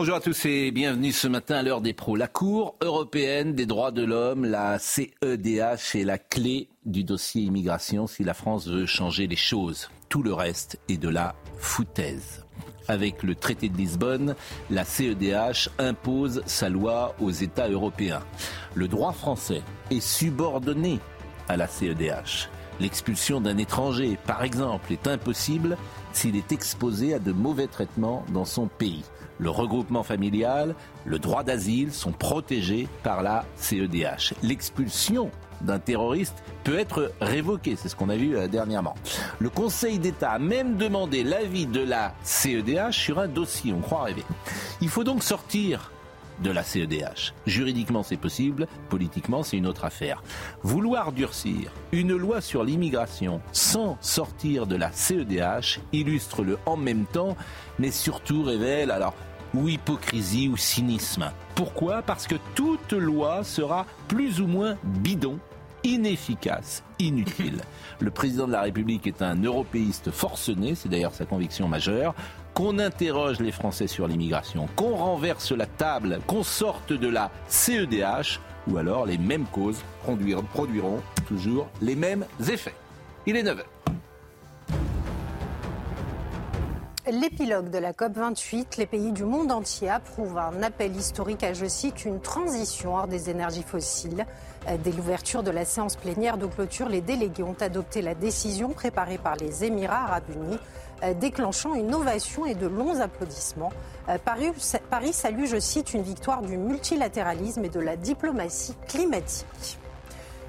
Bonjour à tous et bienvenue ce matin à l'heure des pros. La Cour européenne des droits de l'homme, la CEDH, est la clé du dossier immigration si la France veut changer les choses. Tout le reste est de la foutaise. Avec le traité de Lisbonne, la CEDH impose sa loi aux États européens. Le droit français est subordonné à la CEDH. L'expulsion d'un étranger, par exemple, est impossible s'il est exposé à de mauvais traitements dans son pays. Le regroupement familial, le droit d'asile sont protégés par la CEDH. L'expulsion d'un terroriste peut être révoquée, c'est ce qu'on a vu euh, dernièrement. Le Conseil d'État a même demandé l'avis de la CEDH sur un dossier, on croit rêver. Il faut donc sortir de la CEDH. Juridiquement, c'est possible, politiquement, c'est une autre affaire. Vouloir durcir une loi sur l'immigration sans sortir de la CEDH illustre le en même temps, mais surtout révèle alors ou hypocrisie ou cynisme. Pourquoi? Parce que toute loi sera plus ou moins bidon, inefficace, inutile. Le président de la République est un européiste forcené, c'est d'ailleurs sa conviction majeure qu'on interroge les Français sur l'immigration, qu'on renverse la table, qu'on sorte de la CEDH, ou alors les mêmes causes produiront, toujours les mêmes effets. Il est 9h. L'épilogue de la COP28, les pays du monde entier approuvent un appel historique à, je cite, une transition hors des énergies fossiles. Euh, Dès l'ouverture de la séance plénière de clôture, les délégués ont adopté la décision préparée par les Émirats arabes unis, euh, déclenchant une ovation et de longs applaudissements. Euh, Paris, Paris salue, je cite, une victoire du multilatéralisme et de la diplomatie climatique.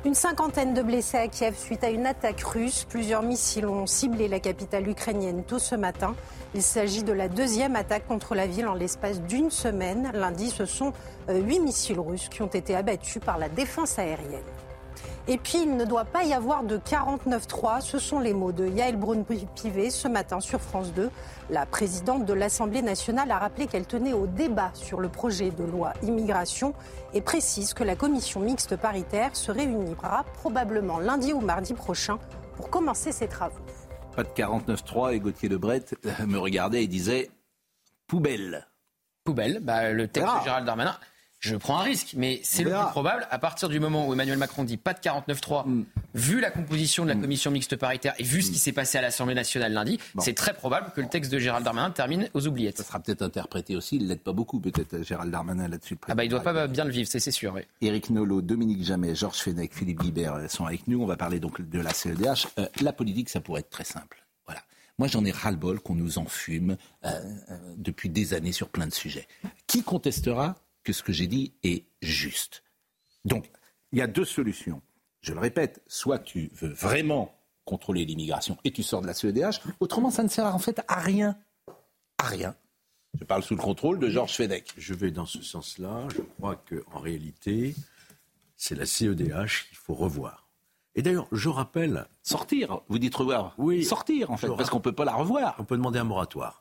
Une cinquantaine de blessés à Kiev suite à une attaque russe. Plusieurs missiles ont ciblé la capitale ukrainienne tôt ce matin. Il s'agit de la deuxième attaque contre la ville en l'espace d'une semaine. Lundi, ce sont euh, huit missiles russes qui ont été abattus par la défense aérienne. Et puis, il ne doit pas y avoir de 49-3. Ce sont les mots de Yael Braun-Pivet ce matin sur France 2. La présidente de l'Assemblée nationale a rappelé qu'elle tenait au débat sur le projet de loi immigration et précise que la commission mixte paritaire se réunira probablement lundi ou mardi prochain pour commencer ses travaux. Pas de 49.3 et Gauthier Lebret euh, me regardait et disait poubelle. Poubelle, bah, le texte verra. de Gérald Darmanin. Je prends un risque, mais c'est le plus probable. À partir du moment où Emmanuel Macron dit pas de 49-3, vu la composition de la commission mixte paritaire et vu ce qui s'est passé à l'Assemblée nationale lundi, c'est très probable que le texte de Gérald Darmanin termine aux oubliettes. Ça sera peut-être interprété aussi, il l'aide pas beaucoup peut-être Gérald Darmanin là-dessus. Ah bah il doit pas bien le vivre, c'est c'est sûr. oui. Éric Nolot, Dominique Jamais, Georges Fenech, Philippe Guibert euh, sont avec nous. On va parler donc de la CEDH. Euh, la politique, ça pourrait être très simple. Voilà. Moi, j'en ai ras-le-bol qu'on nous enfume euh, euh, depuis des années sur plein de sujets. Qui contestera que ce que j'ai dit est juste Donc, il y a deux solutions. Je le répète, soit tu veux vraiment contrôler l'immigration et tu sors de la CEDH, autrement ça ne sert en fait à rien. À rien. Je parle sous le contrôle de Georges Fenech. Je vais dans ce sens-là. Je crois qu'en réalité, c'est la CEDH qu'il faut revoir. Et d'ailleurs, je rappelle, Sortir, vous dites revoir. Oui. Sortir, en fait, parce qu'on ne peut pas la revoir. on peut demander un moratoire.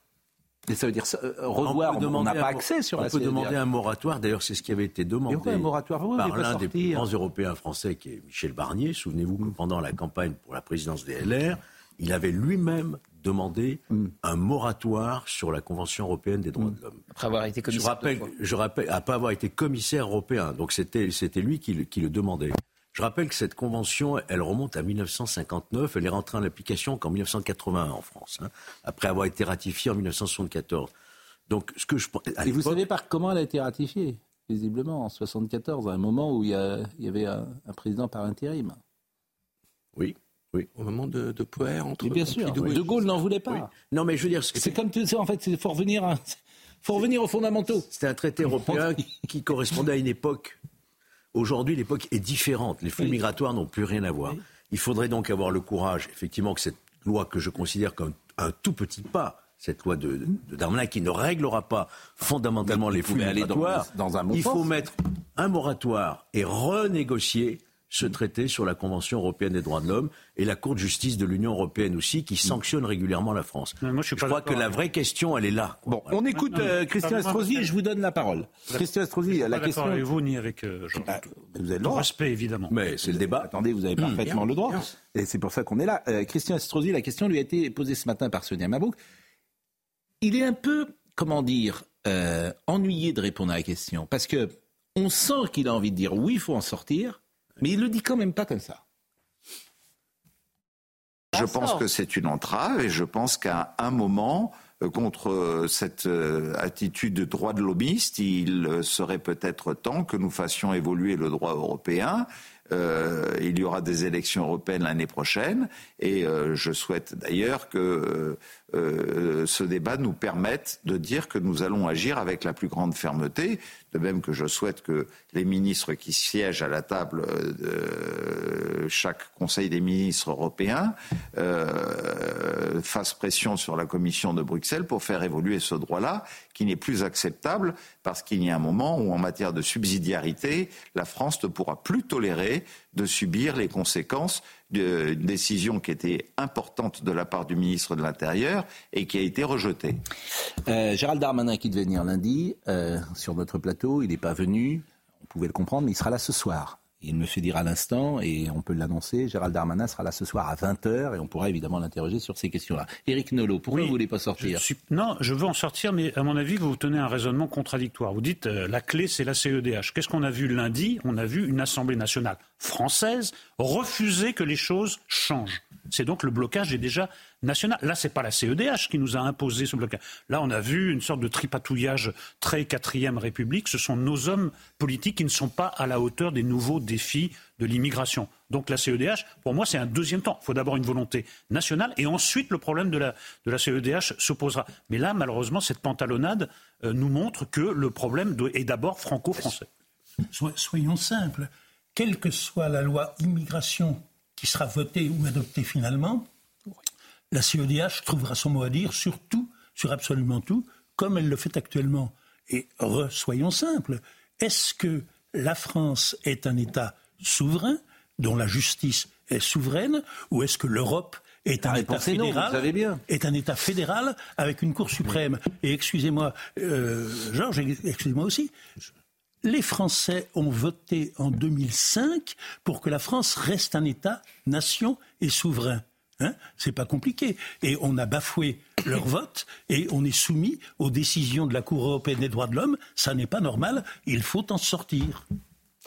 Et ça veut dire euh, revoir, peut on on n'a pas accès sur on la peut CEDH. demander un moratoire. D'ailleurs, c'est ce qui avait été demandé pourquoi un moratoire Oui, par l'un des plus grands Européens français, qui est Michel Barnier. Souvenez-vous que pendant la campagne pour la présidence des LR, il avait lui-même demandé Mm. un moratoire sur la Convention européenne des droits de l'homme. Après avoir été Je commissaire. rappelle, je rappelle, pas avoir été commissaire européen, donc c'était c'était lui qui, le- qui le demandait. Je rappelle que cette convention, elle remonte à 1959, elle est rentrée en application qu'en 1981 en France, hein, après avoir été ratifiée en 1974. Donc, ce que je à Et vous savez par comment elle a été ratifiée Visiblement en 74, à un moment où il y, a- il y avait un, un président par intérim. Oui, oui. Au moment de, de Poher, entre Et bien sûr, De Gaulle n'en voulait pas. oui. Non, mais je veux dire, C'est comme tout ça, en fait, il faut revenir, à- faut revenir aux fondamentaux. c'était un traité européen qui correspondait à une époque. Aujourd'hui, l'époque est différente. Les flux Oui. migratoires n'ont plus rien à voir. Il faudrait donc avoir le courage, effectivement, que cette loi que je considère comme un tout petit pas cette loi de, de Darmanin qui ne réglera pas fondamentalement les flux migratoires. Dans, dans un Il faut mettre un moratoire et renégocier ce traité sur la Convention européenne des droits de l'homme et la Cour de justice de l'Union européenne aussi, qui sanctionne régulièrement la France. moi, je, je crois que la vraie question, elle est là. Bon, on écoute euh, Christian Estrosi et je vous donne la parole. Christian Estrosi, la pas question. avec vous ni avec euh, Jean. Ah, vous avez le droit. respect, évidemment. Mais c'est le débat. Attendez, vous avez parfaitement le droit. Et c'est pour ça qu'on est là. Euh, Christian Estrosi, la question lui a été posée ce matin par Sonia Mabrouk. Il est un peu, comment dire, euh, ennuyé de répondre à la question. Parce que on sent qu'il a envie de dire oui, il faut en sortir, mais il le dit quand même pas comme ça. Je pense que c'est une entrave et je pense qu'à un moment, euh, contre euh, cette euh, attitude de droit de lobbyiste, il serait peut-être temps que nous fassions évoluer le droit européen. Il y aura des élections européennes l'année prochaine et je souhaite d'ailleurs que euh, ce débat nous permette de dire que nous allons agir avec la plus grande fermeté, de même que je souhaite que les ministres qui siègent à la table de chaque Conseil des ministres européens euh, fassent pression sur la Commission de Bruxelles pour faire évoluer ce droit-là, qui n'est plus acceptable parce qu'il y a un moment où, en matière de subsidiarité, la France ne pourra plus tolérer de subir les conséquences d'une décision qui était importante de la part du ministre de l'Intérieur et qui a été rejetée. Euh, Gérald Darmanin qui devait venir lundi euh, sur notre plateau, il n'est pas venu, on pouvait le comprendre, mais il sera là ce soir. Il me fait dire à l'instant, et on peut l'annoncer, Gérald Darmanin sera là ce soir à 20h et on pourra évidemment l'interroger sur ces questions-là. Éric Nolot, pourquoi Oui, vous ne voulez pas Je sortir suis- Non, je veux en sortir, mais à mon avis, vous tenez un raisonnement contradictoire. Vous dites euh, la clé, c'est la CEDH. Qu'est-ce qu'on a vu lundi? On a vu une Assemblée nationale française refuser que les choses changent. C'est donc le blocage est déjà national. Là, c'est pas la CEDH qui nous a imposé ce blocage. Là, on a vu une sorte de tripatouillage très quatrième République. Ce sont nos hommes politiques qui ne sont pas à la hauteur des nouveaux défis de l'immigration. Donc la CEDH, pour moi, c'est un deuxième temps. Il faut d'abord une volonté nationale et ensuite le problème de la, CEDH se posera. Mais là, malheureusement, cette pantalonnade euh, nous montre que le problème est d'abord franco-français. So- soyons simples, quelle que soit la loi immigration qui sera votée ou adoptée finalement, la CEDH trouvera son mot à dire sur tout, sur absolument tout, comme elle le fait actuellement. Et re- soyons simples, est-ce que la France est un État souverain dont la justice est souveraine, ou est-ce que l'Europe est un État non, bien. est un État fédéral avec une Cour suprême? Et excusez-moi, euh, Georges, excusez-moi aussi. Les Français ont voté en 2005 pour que la France reste un État, nation et souverain. Hein c'est pas compliqué. Et on a bafoué leur vote et on est soumis aux décisions de la Cour européenne des droits de l'homme. Ça n'est pas normal. Il faut en sortir.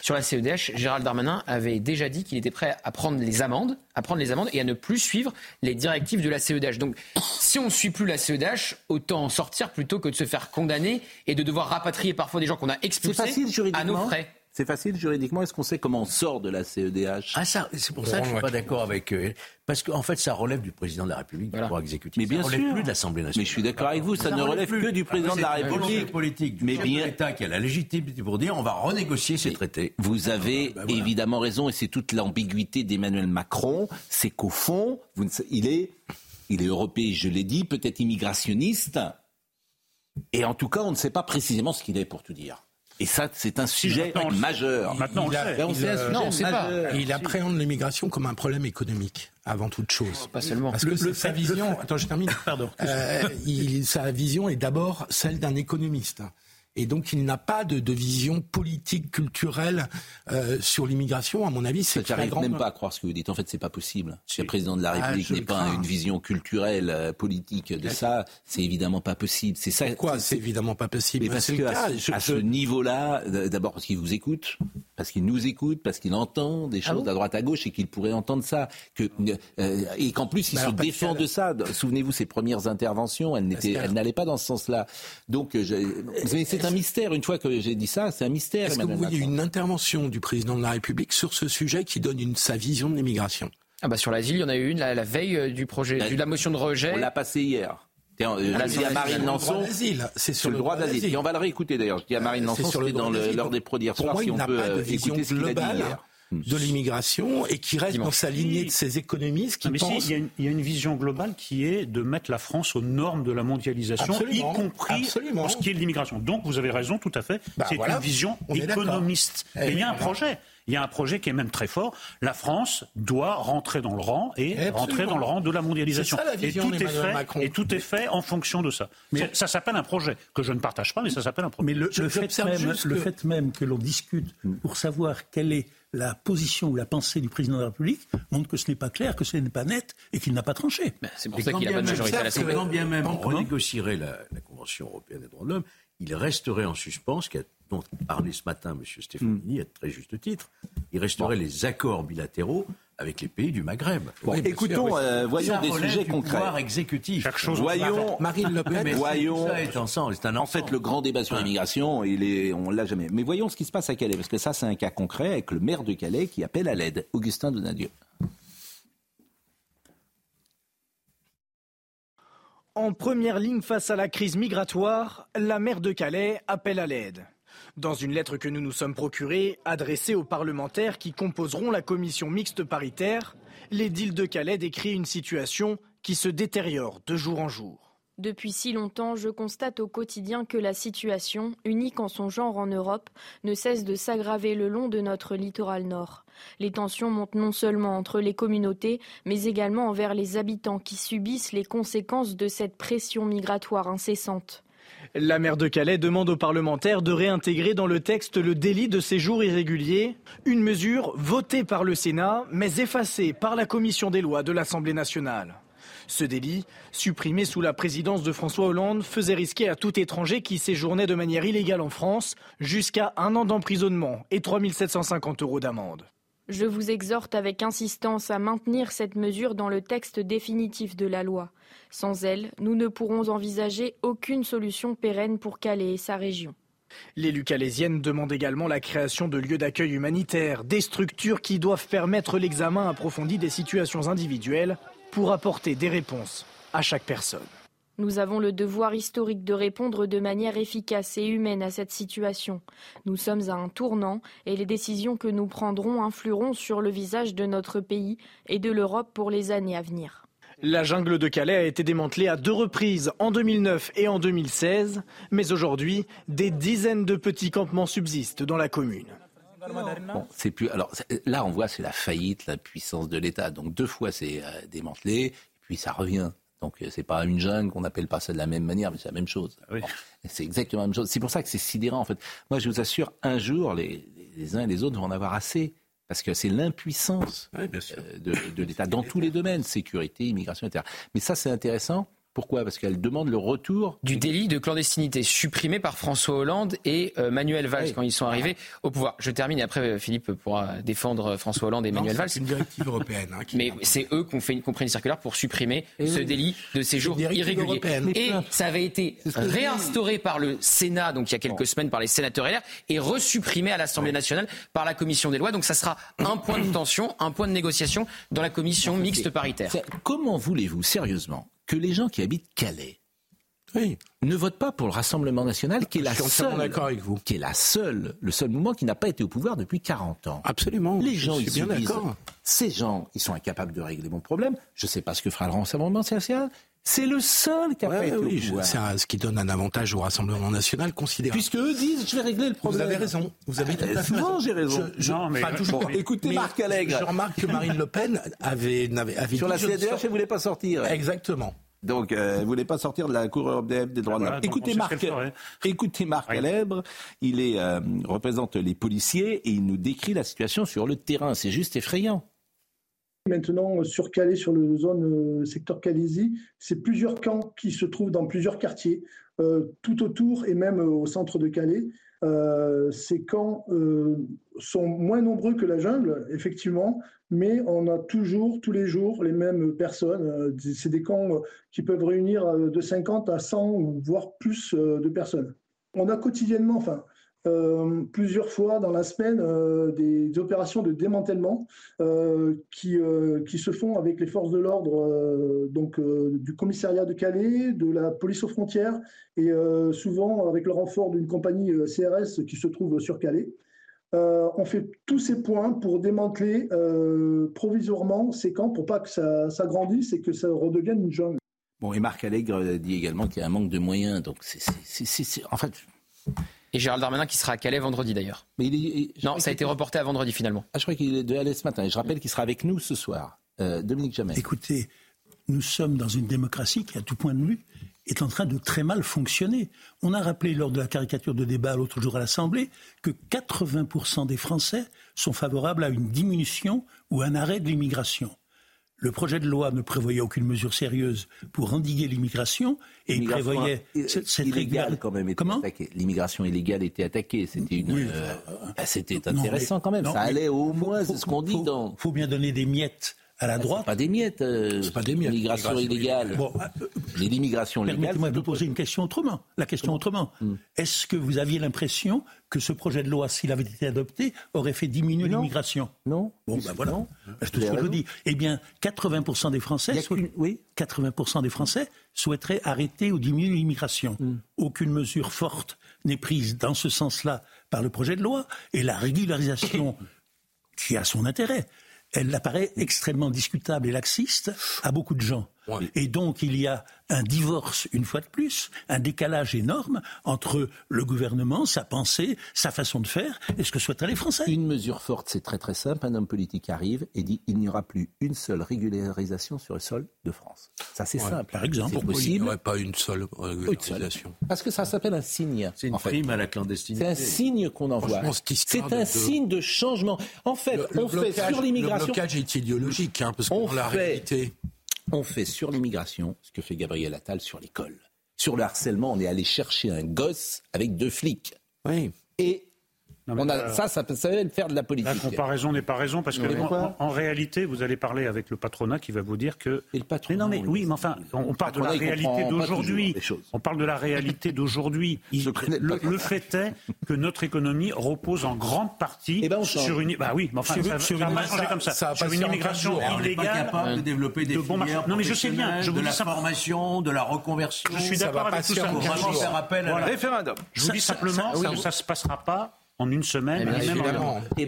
Sur la CEDH, Gérald Darmanin avait déjà dit qu'il était prêt à prendre les amendes, à prendre les amendes et à ne plus suivre les directives de la CEDH. Donc, si on ne suit plus la CEDH, autant en sortir plutôt que de se faire condamner et de devoir rapatrier parfois des gens qu'on a expulsés à nos frais. C'est facile juridiquement Est-ce qu'on sait comment on sort de la CEDH Ah ça, c'est pour ça que je suis pas d'accord avec eux. Parce qu'en fait, ça relève du président de la République, Voilà. du pouvoir exécutif. Mais bien ça relève sûr. plus de l'Assemblée nationale. Mais je suis d'accord avec vous, ça, ne relève plus. que du président de la République. politique du Mais bien- l'État qui a la légitimité pour dire on va renégocier ces traités. Vous avez bah voilà. évidemment raison, et c'est toute l'ambiguïté d'Emmanuel Macron, c'est qu'au fond, vous ne il, est, il est européen, je l'ai dit, peut-être immigrationniste, et en tout cas, on ne sait pas précisément ce qu'il est, pour tout dire. Et ça, c'est un sujet maintenant, majeur. Maintenant, on le Il a- sait. On il sait un a- sujet non, on sait pas. majeur. Il appréhende l'immigration comme un problème économique, avant toute chose. Pas seulement. Parce que Le- c'est le sa vision. le- Attends, je termine. Pardon. Euh, il- sa vision est d'abord celle d'un économiste. Et donc, il n'a pas de, de vision politique, culturelle euh, sur l'immigration. À mon avis, c'est J'arrive flagrant. même pas à croire ce que vous dites. En fait, c'est pas possible. Si le président de la Ah, République je n'est le pas crains. une vision culturelle, euh, politique de ça, c'est évidemment pas possible. C'est ça. Pourquoi C'est évidemment pas possible? Mais parce que à, ce- Je- à je- ce niveau-là, d- d'abord parce qu'il vous écoute, parce qu'il nous écoute, parce qu'il entend des choses à droite à gauche et qu'il pourrait entendre ça, que euh, et qu'en plus il se alors, défend de ça. Souvenez-vous ses premières interventions, elles n'étaient, n'allaient pas dans ce sens-là. Donc euh, je- mais c'est un mystère. Une fois que j'ai dit ça, c'est un mystère. Est-ce que vous voyez une intervention du président de la République sur ce sujet qui donne une, sa vision de l'immigration? Ah bah sur l'asile, il y en a eu une la, la veille euh, du projet, La- de la motion de rejet. On l'a passé hier. Euh, la je dis à Marine. Lançon. Le droit d'asile, c'est Sur le droit d'asile. Et on va le réécouter d'ailleurs. Je dis à Marine Lançon, c'est sur le c'était dans l'heure des pros d'hier Pour soir, moi, si il on n'a peut pas de euh, vision écouter ce qu'il a dit globale hier. De l'immigration et qui reste dans sa lignée de ces économistes qui mais pensent... il, y a une, il, y a une, vision globale qui est de mettre la France aux normes de la mondialisation, absolument, y compris absolument. pour ce qui est de l'immigration. Donc vous avez raison tout à fait, bah, c'est voilà, une vision économiste. Et, et il y a un projet. Il y a un projet qui est même très fort. La France doit rentrer dans le rang et Absolument. rentrer dans le rang de la mondialisation. Ça, la et, vision tout est fait, Macron. et tout est fait en fonction de ça. Mais ça s'appelle un projet que je ne partage pas, mais ça s'appelle un projet. Mais le, le, fait, même, le que... fait même que l'on discute pour savoir quelle est la position ou la pensée du président de la République montre que ce n'est pas clair, que ce n'est pas net et qu'il n'a pas tranché. Ben, c'est pour ça qu'il n'a pas de majorité à l'Assemblée. Quand bien même on renégocierait la, la, Convention européenne des droits de l'homme, il resterait en suspens, ce dont parlait ce matin M. Stefanini Hmm. à très juste titre, il resterait bon. les accords bilatéraux avec les pays du Maghreb. Bon, oui, écoutons, sûr, euh, voyons ça des sujets du concrets. Pouvoir exécutif. Chaque chose voyons, Marine Le Pen, voyons. Ça est ensemble, c'est un en fait, le grand débat sur l'immigration, il est, on l'a jamais. Mais voyons ce qui se passe à Calais, parce que ça, c'est un cas concret avec le maire de Calais qui appelle à l'aide, Augustin Donadieu. En première ligne face à la crise migratoire, la maire de Calais appelle à l'aide. Dans une lettre que nous nous sommes procurée, adressée aux parlementaires qui composeront la commission mixte paritaire, l'édile de Calais décrit une situation qui se détériore de jour en jour. Depuis si longtemps, je constate au quotidien que la situation, unique en son genre en Europe, ne cesse de s'aggraver le long de notre littoral nord. Les tensions montent non seulement entre les communautés, mais également envers les habitants qui subissent les conséquences de cette pression migratoire incessante. La maire de Calais demande aux parlementaires de réintégrer dans le texte le délit de séjour irrégulier, une mesure votée par le Sénat, mais effacée par la commission des lois de l'Assemblée nationale. Ce délit, supprimé sous la présidence de François Hollande, faisait risquer à tout étranger qui séjournait de manière illégale en France jusqu'à un an d'emprisonnement et 3 750 euros d'amende. Je vous exhorte avec insistance à maintenir cette mesure dans le texte définitif de la loi. Sans elle, nous ne pourrons envisager aucune solution pérenne pour Calais et sa région. L'élu calaisienne demande également la création de lieux d'accueil humanitaires, des structures qui doivent permettre l'examen approfondi des situations individuelles pour apporter des réponses à chaque personne. Nous avons le devoir historique de répondre de manière efficace et humaine à cette situation. Nous sommes à un tournant et les décisions que nous prendrons influeront sur le visage de notre pays et de l'Europe pour les années à venir. La jungle de Calais a été démantelée à deux reprises, en 2009 et en 2016, mais aujourd'hui, des dizaines de petits campements subsistent dans la commune. Bon, c'est plus. Alors là, on voit c'est la faillite, la puissance de l'État. Donc deux fois c'est euh, démantelé, et puis ça revient. Donc c'est pas une jungle, qu'on n'appelle pas ça de la même manière, mais c'est la même chose. Oui. Bon, c'est exactement la même chose. C'est pour ça que c'est sidérant en fait. Moi, je vous assure, un jour, les, les uns et les autres vont en avoir assez. Parce que c'est l'impuissance oui, euh, de, de l'État dans tous les domaines, sécurité, immigration, etc. Mais ça, c'est intéressant. Pourquoi? Parce qu'elle demande le retour du délit de clandestinité supprimé par François Hollande et euh, Manuel Valls oui. quand ils sont arrivés au pouvoir. Je termine et après Philippe pourra défendre François Hollande et non, Manuel Valls. C'est une directive européenne. Hein, Mais c'est eux qui ont fait une, qu circulaire pour supprimer et ce oui. délit de séjour irrégulier. Européenne. Et ça avait été réinstauré par le Sénat, donc il y a quelques bon. semaines par les sénateurs LR, et resupprimé à l'Assemblée nationale par la commission des lois. Donc ça sera un point de tension, un point de négociation dans la commission mixte paritaire. Comment voulez-vous sérieusement que les gens qui habitent Calais oui. ne votent pas pour le Rassemblement national, qui est la seule, avec vous. qui est la seule, le seul mouvement qui n'a pas été au pouvoir depuis 40 ans. Absolument. Les gens, je ils suis bien d'accord. Ces gens, ils sont incapables de régler mon problème. Je ne sais pas ce que fera le Rassemblement national. C'est le seul qui a ouais, pas été oui, au pouvoir. Ce qui donne un avantage au Rassemblement national considérable. Puisque eux disent, je vais régler le problème. Vous avez raison. Vous avez tout à fait raison. j'ai raison. Je, je, non, mais, toujours, bon, écoutez mais Marc Allègre. Je remarque que Marine Le Pen avait, avait, avait sur la CDH, elle ne voulait pas sortir. Exactement. Donc, euh, elle ne voulait pas sortir de la Cour européenne des droits voilà, de l'homme. Écoutez Marc, écoutez Marc oui. Il est, euh, représente les policiers et il nous décrit la situation sur le terrain. C'est juste effrayant. Maintenant, sur Calais, sur le zone euh, secteur Calaisie, c'est plusieurs camps qui se trouvent dans plusieurs quartiers, euh, tout autour et même au centre de Calais. Euh, ces camps euh, sont moins nombreux que la jungle, effectivement, mais on a toujours, tous les jours, les mêmes personnes. Euh, c'est des camps qui peuvent réunir euh, de 50 à 100 ou voire plus euh, de personnes. On a quotidiennement, enfin, euh, plusieurs fois dans la semaine euh, des, opérations de démantèlement euh, qui, qui, se font avec les forces de l'ordre donc du commissariat de Calais, de la police aux frontières et souvent avec le renfort d'une compagnie CRS qui se trouve sur Calais. on fait tous ces points pour démanteler provisoirement ces camps pour pas que ça, ça grandisse et que ça redevienne une jungle. Bon, et Marc Allègre dit également qu'il y a un manque de moyens. Donc, c'est, en fait. Et Gérald Darmanin qui sera à Calais vendredi d'ailleurs. Mais non, ça a été reporté à vendredi finalement. Ah, je crois qu'il est de Calais ce matin. Et je rappelle qu'il sera avec nous ce soir. Euh, Dominique Jamais. Écoutez, nous sommes dans une démocratie qui, à tout point de vue, est en train de très mal fonctionner. On a rappelé lors de la caricature de débat l'autre jour à l'Assemblée que 80% des Français sont favorables à une diminution ou un arrêt de l'immigration. Le projet de loi ne prévoyait aucune mesure sérieuse pour endiguer l'immigration et il prévoyait cette illégale quand même. Comment L'immigration illégale était attaquée. C'était une. Euh, bah, c'était intéressant quand même. Ça allait au moins, c'est ce qu'on dit dans. Il faut bien donner des miettes à la droite. Pas des miettes. Euh, pas des miettes. L'immigration illégale. Bon, euh, l'immigration légale. Permettez-moi de vous poser une question autrement. La question autrement. Hmm. Est-ce que vous aviez l'impression que ce projet de loi, s'il avait été adopté, aurait fait diminuer l'immigration? Non. Bon, ben voilà. C'est tout ce que je dis. Eh bien, 80% des Français, oui 80% des Français souhaiteraient arrêter ou diminuer l'immigration. Hmm. Aucune mesure forte n'est prise dans ce sens-là par le projet de loi. Et la régularisation, qui a son intérêt, elle apparaît extrêmement discutable et laxiste à beaucoup de gens. Et donc il y a un divorce, une fois de plus, un décalage énorme entre le gouvernement, sa pensée, sa façon de faire et ce que souhaiteraient les Français. Une mesure forte, c'est très très simple. Un homme politique arrive et dit il n'y aura plus une seule régularisation sur le sol de France. Ça c'est simple. Par exemple, pourquoi il n'y aurait pas une seule régularisation Parce que ça s'appelle un signe. C'est une prime à la clandestinité. C'est un signe qu'on envoie. C'est un signe de changement. En fait, on fait sur l'immigration. Le blocage est idéologique, hein, parce que la réalité on fait sur l'immigration ce que fait Gabriel Attal sur l'école. Sur le harcèlement, on est allé chercher un gosse avec deux flics. Oui. Et ça, ça, ça va faire de la politique. La comparaison n'est pas raison parce que en, réalité, vous allez parler avec le patronat qui va vous dire que. Et le patronat, mais non, mais oui, mais enfin, on, parle de la réalité d'aujourd'hui. On parle de la réalité d'aujourd'hui. Le, fait est que notre économie repose en grande partie eh ben, sur une. Bah oui, mais enfin, ça, ça, va changer comme ça. sur une immigration illégale. On capable de développer des filières Non, mais je sais bien. Je de la formation, de la reconversion. Je suis d'accord avec tout ça. Référendum. Je vous dis simplement, ça ne se passera pas en une semaine. Eh et même et,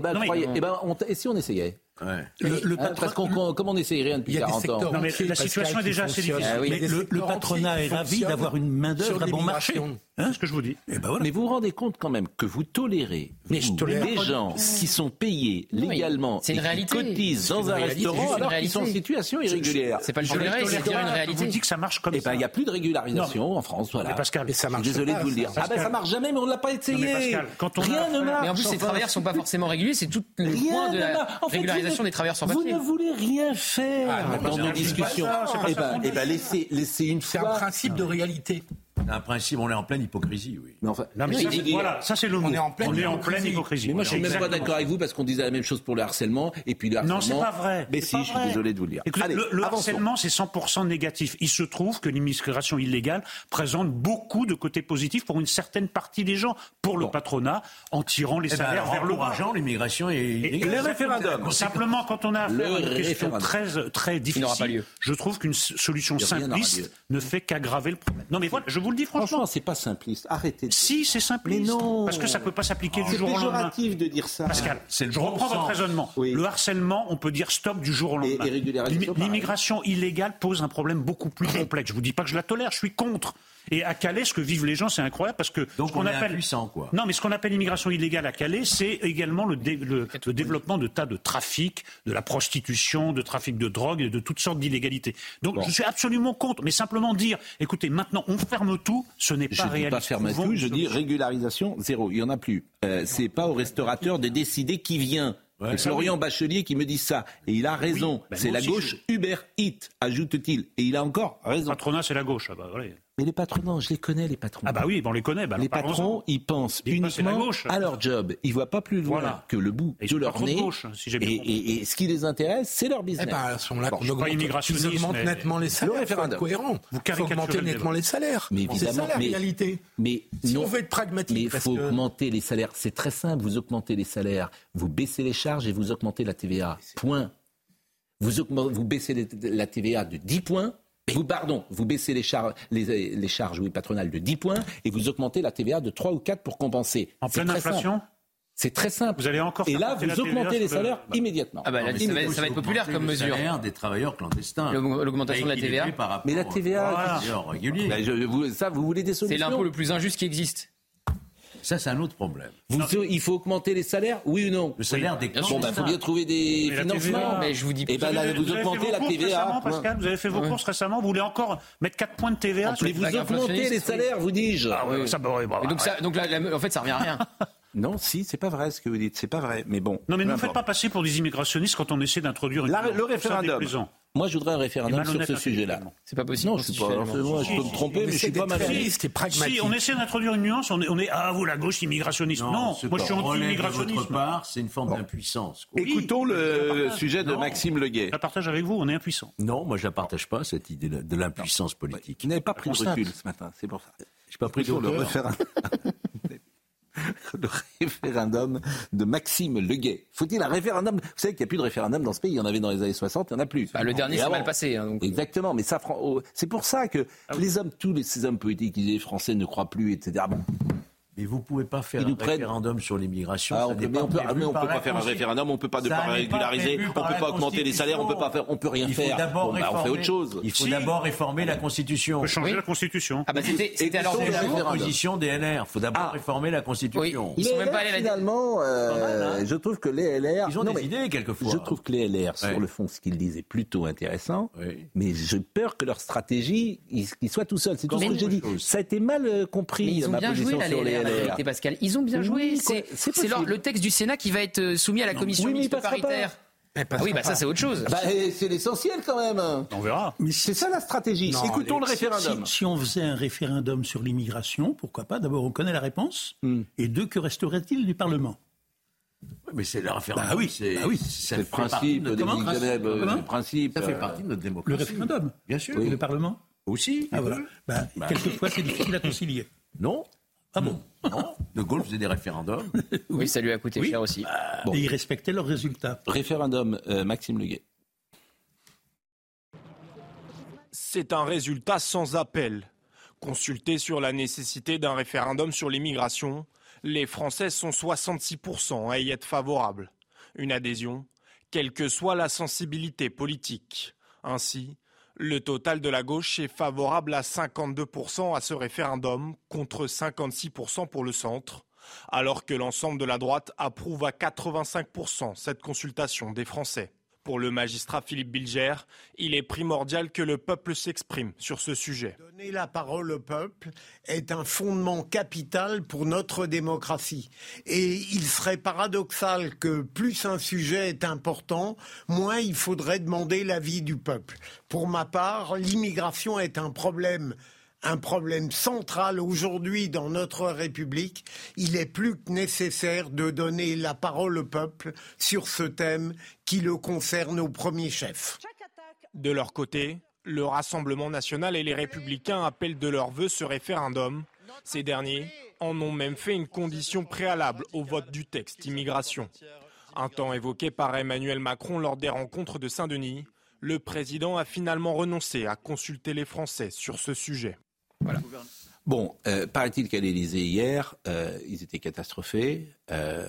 ben, et, et, on, et si on essayait Ouais. Le, le hein, parce qu'on, comme on essaye rien depuis 40 ans. Non, mais la situation est déjà assez difficile. Ah, oui. le, le, patronat est ravi d'avoir une main-d'œuvre à bon marché. Hein c'est ce que je vous dis. Ben voilà. Mais vous vous rendez compte quand même que vous tolérez mais vous, des gens qui sont payés légalement c'est une et qui cotisent dans un restaurant alors qu'ils sont en situation irrégulière. C'est pas le tolérer, c'est dire une réalité. vous dis que ça marche comme ça. Eh ben, il n'y a plus de régularisation en France. Voilà. Mais Pascal, ça marche. Désolé de vous le dire. Ah ben ça marche jamais, mais on ne l'a pas essayé. Rien ne marche. Mais en plus, ces travailleurs ne sont pas forcément réguliers. C'est tout le point de la régularisation des travailleurs sans papier ne voulez rien faire ah, dans nos discussions. Eh bien, eh ben, laissez, laissez une fois. C'est un principe de réalité un principe, on est en pleine hypocrisie, oui. Mais enfin, non, mais ça, voilà, ça c'est le mot. On est en pleine, on est en pleine hypocrisie. Mais moi, je suis même pas d'accord avec vous parce qu'on disait la même chose pour le harcèlement et puis le harcèlement. Non, c'est pas vrai. Mais si, je suis désolé de vous le dire. Écoutez, Allez, le, harcèlement, c'est 100% négatif. Il se trouve que l'immigration illégale présente beaucoup de côtés positifs pour une certaine partie des gens, pour le patronat, en tirant les eh ben, salaires vers le bas. l'immigration et, et les référendums. Simplement, quand on a affaire à une question très, très difficile, je trouve qu'une solution simpliste ne fait qu'aggraver le problème. Non, mais voilà, je vous le dis franchement. c'est pas simpliste. Arrêtez. Si, c'est simpliste. non. Parce que ça peut pas s'appliquer du jour au lendemain. C'est de dire ça. Pascal, je reprends votre raisonnement. Le harcèlement, on peut dire stop du jour au lendemain. L'immigration illégale pose un problème beaucoup plus complexe. Je vous dis pas que je la tolère, je suis contre. Et à Calais, ce que vivent les gens, c'est incroyable parce que donc on, appelle quoi. Non, mais ce qu'on appelle l'immigration illégale à Calais, c'est également le, le, développement de tas de trafics, de la prostitution, de trafic de drogue et de toutes sortes d'illégalités. Donc je suis absolument contre, mais simplement dire, écoutez, maintenant on ferme tout, ce n'est pas réaliste. Je pas ferme tout, je dis régularisation zéro. Il y en a plus. Euh, c'est pas au restaurateur de décider qui vient. c'est Florian Bachelier qui me dit ça. Et il a raison. Ben, c'est la gauche Uber Eat, ajoute-t-il. Et il a encore raison. Patronat, c'est la gauche. Ah bah, mais les patrons, je les connais, les patrons. Ah bah oui, on les connaît. Bah les patrons, ils pensent uniquement à leur job. Ils voient pas plus loin que le bout de leur nez. et, ce qui les intéresse, c'est leur business. Eh ben, on, bon, on augmente, ils augmentent nettement les salaires. Le référendum. cohérent. Vous faut augmenter nettement les salaires. Mais évidemment, c'est ça la réalité. Mais si on veut être pragmatique, mais il faut augmenter les salaires. C'est très simple. Vous augmentez les salaires, vous baissez les charges et vous augmentez la TVA. Point. Vous, vous baissez la TVA de 10 points vous, pardon, vous baissez les, charges, les, charges oui, patronales de 10 points et vous augmentez la TVA de 3 ou 4 pour compenser. En pleine inflation? C'est très simple. Vous allez encore Et faire là, vous augmentez les le- salaires immédiatement. Ah bah, Non, ça, c'est va, faut ça va être populaire comme le mesure. salaire des travailleurs clandestins. L'aug- l'augmentation de la TVA. par Mais la TVA, travailleurs réguliers. Bah, je- vous- ça, vous voulez des C'est solutions l'impôt le plus injuste qui existe. Ça, c'est un autre problème. Vous- Il faut augmenter les salaires, oui ou non? Le salaire des bien Bon, bah, faut bien trouver des Mais financements. TVA, Mais je vous dis Et ben là, avez- vous avez fait augmentez vos la courses TVA. récemment, Pascal, vous avez fait vos Ouais. courses récemment. Vous voulez encore mettre 4 points de TVA sur Mais vous augmentez les oui. salaires, vous dis-je. Ah ouais, ça, bah, bah, donc, en fait, ça revient à rien. Non, si, c'est pas vrai ce que vous dites, c'est pas vrai. Mais bon. Non, mais ne nous faites pas passer pour des immigrationnistes quand on essaie d'introduire une La- le référendum. Moi, je voudrais un référendum sur ce sujet-là. intellectuellement. C'est pas possible. Non, je suis pas. Moi, je peux me tromper, mais je suis pas mal. réaliste et pragmatique. Si on essaie d'introduire une nuance, on est, on est ah vous la gauche immigrationniste. Non, ce moi je suis votre part, c'est une forme d'impuissance. Écoutons le sujet de Non. Maxime Leguet. Je la partage avec vous, on est impuissant. Non, moi je ne partage pas cette idée de l'impuissance politique. Qui n'avait pas pris de recul ce matin, c'est pour ça. J'ai pas pris de Sur le référendum. de Maxime Leguet. Faut-il un référendum? Vous savez qu'il n'y a plus de référendum dans ce pays. Il y en avait dans les années 60, il n'y en a plus. Bah, le dernier s'est mal passé. hein, donc. Exactement, mais ça, oh, c'est pour ça que les hommes, tous les, ces hommes politiques, les Français ne croient plus, etc. Bon, Mais vous pouvez pas faire un prennent- référendum sur l'immigration. Ah, on n'est peut, mais pas on peut, ah, prévu mais on par peut la pas faire un référendum, on peut pas de pas régulariser, on peut la pas augmenter les salaires, on peut pas faire, on peut rien Il faut faire. bah, on fait autre chose. Il faut Si. d'abord réformer la Constitution. On peut changer Oui. la Constitution. Ah bah c'était jour. référendum. Position des LR. Il faut d'abord Ah. réformer la Constitution. Ils sont même pas allés la- finalement, euh, hein je trouve que les LR, Ils ont des idées quelquefois. Je trouve que les LR, sur le fond, ce qu'ils disent est plutôt intéressant, mais j'ai peur que leur stratégie, ils, qu'ils soient tout seuls. C'est tout ce que j'ai dit. Ça a été mal euh, compris, Mais ils ont ma bien joué position là, sur les LR, la Pascal. Ils ont bien joué. C'est le texte du Sénat qui va être euh, soumis à la commission oui, mais il mixte passera pas. paritaire. Ah oui, bah ça c'est autre chose. Bah, c'est l'essentiel quand même. On verra. C'est ça la stratégie. Non, Écoutons le référendum. Si, si on faisait un référendum sur l'immigration, pourquoi pas? D'abord, on connaît la réponse. Hmm. Et deux, que resterait-il du Parlement? Mais c'est le référendum. Bah oui, c'est bah oui. C'est le principe de notre euh, Comment le principe. Ça fait euh, partie de notre Le démocratie. référendum Bien sûr. Et le Parlement? Aussi. Ah voilà. Bah, Bah, quelquefois, c'est difficile à concilier. Non. Ah bon? Non. De Gaulle faisait des référendums. Oui, ça lui a coûté Oui. cher aussi. Bon. Et ils respectaient leurs résultats. Référendum, euh, Maxime Leguet. C'est un résultat sans appel. Consultés sur la nécessité d'un référendum sur l'immigration, les Français sont 66% à y être favorables. Une adhésion, quelle que soit la sensibilité politique. Ainsi, le total de la gauche est favorable à 52% à ce référendum, contre 56% pour le centre, alors que l'ensemble de la droite approuve à 85% cette consultation des Français. Pour le magistrat Philippe Bilger, il est primordial que le peuple s'exprime sur ce sujet. Donner la parole au peuple est un fondement capital pour notre démocratie. Et il serait paradoxal que plus un sujet est important, moins il faudrait demander l'avis du peuple. Pour ma part, l'immigration est un problème un problème central aujourd'hui dans notre République. Il est plus que nécessaire de donner la parole au peuple sur ce thème qui le concerne au premier chef. De leur côté, le Rassemblement national et les républicains appellent de leur vœu ce référendum. Ces derniers en ont même fait une condition préalable au vote du texte immigration. Un temps évoqué par Emmanuel Macron lors des rencontres de Saint-Denis, le président a finalement renoncé à consulter les Français sur ce sujet. Voilà. Bon, euh, paraît-il qu'à l'Élysée hier, euh, ils étaient catastrophés. Euh,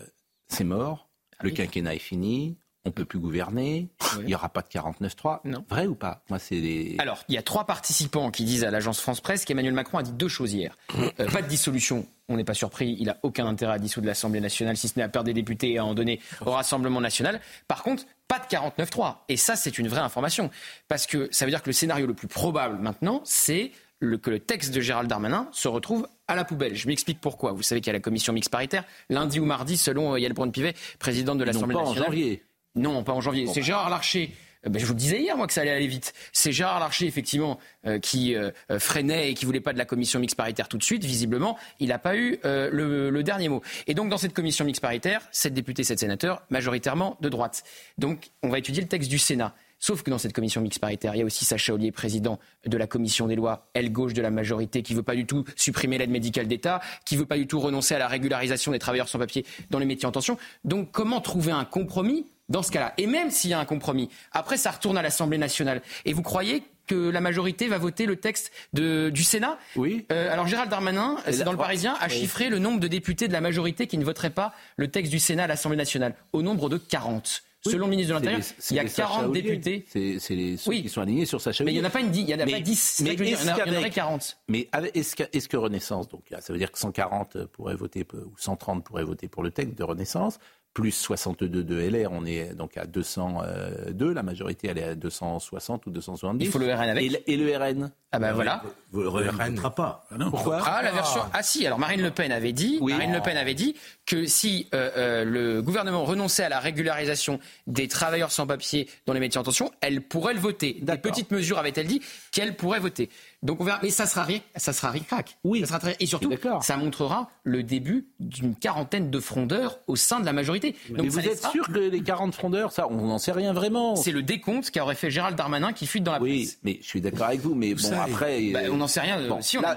c'est mort. Le quinquennat est fini. On peut plus gouverner. Il n'y aura pas de 49-3. Non. Vrai ou pas? Moi, c'est des... Alors, il y a trois participants qui disent à l'agence France Presse qu'Emmanuel Macron a dit deux choses hier. Pas de dissolution, on n'est pas surpris, il n'a aucun intérêt à dissoudre l'Assemblée nationale, si ce n'est à perdre des députés et à en donner au Rassemblement national. Par contre, pas de 49-3. Et ça, c'est une vraie information. Parce que ça veut dire que le scénario le plus probable maintenant, c'est le- que le texte de Gérald Darmanin se retrouve à la poubelle. Je m'explique pourquoi. Vous savez qu'il y a la commission mixte paritaire, lundi ou mardi, selon euh, Yael Braun-Pivet, présidente de Non, l'Assemblée pas en nationale. janvier. Non, pas en janvier. c'est Gérard Larcher. euh, ben, je vous le disais hier, moi, que ça allait aller vite. C'est Gérard Larcher, effectivement, euh, qui euh, freinait et qui voulait pas de la commission mixte paritaire tout de suite. Visiblement, il n'a pas eu euh, le, le dernier mot. Et donc, dans cette commission mixte paritaire, sept députés, sept sénateurs, majoritairement de droite. Donc, on va étudier le texte du Sénat. Sauf que dans cette commission mixte paritaire, il y a aussi Sacha Ollier, président de la commission des lois, aile gauche de la majorité, qui veut pas du tout supprimer l'aide médicale d'État, qui veut pas du tout renoncer à la régularisation des travailleurs sans papier dans les métiers en tension. Donc comment trouver un compromis dans ce cas-là? Et même s'il y a un compromis, après ça retourne à l'Assemblée nationale. Et vous croyez que la majorité va voter le texte de, du Sénat? Oui. Euh, alors Gérald Darmanin, c'est dans le Parisien, a chiffré le nombre de députés de la majorité qui ne voteraient pas le texte du Sénat à l'Assemblée nationale au nombre de 40. Selon le ministre de l'Intérieur, il y a 40 députés. C'est les ceux qui sont alignés sur Sacha Mais il n'y en a pas, une, il y en a pas 10. Mais il y en aurait 40. Mais est-ce que, est que, Renaissance, donc ça veut dire que 140 pourraient voter, ou 130 pourraient voter pour le texte de Renaissance, plus 62 de LR, on est donc à 202, la majorité elle est à 260 ou 270. Il faut le RN avec. Et, le RN Ah ben voilà. Le RN ne pas. Pourquoi Ah la version. Ah si. Alors Marine Le Pen avait dit. Oui. Marine Le Pen avait dit que si euh, euh, le gouvernement renonçait à la régularisation des travailleurs sans papier dans les métiers en tension, elle pourrait le voter. Des petites mesures avait-elle dit qu'elle pourrait voter. Donc on verra. Mais ça sera rien. Ça sera ric-rac. Oui. Ça sera très... Et surtout, ça montrera le début d'une quarantaine de frondeurs au sein de la majorité. Donc, mais vous êtes sûr que les 40 frondeurs, ça, on n'en sait rien vraiment C'est le décompte qu'a aurait fait Gérald Darmanin qui fuite dans la oui, presse. mais je suis d'accord avec vous. Mais bon, Ça, après, bah, on n'en sait rien. Bon, si on a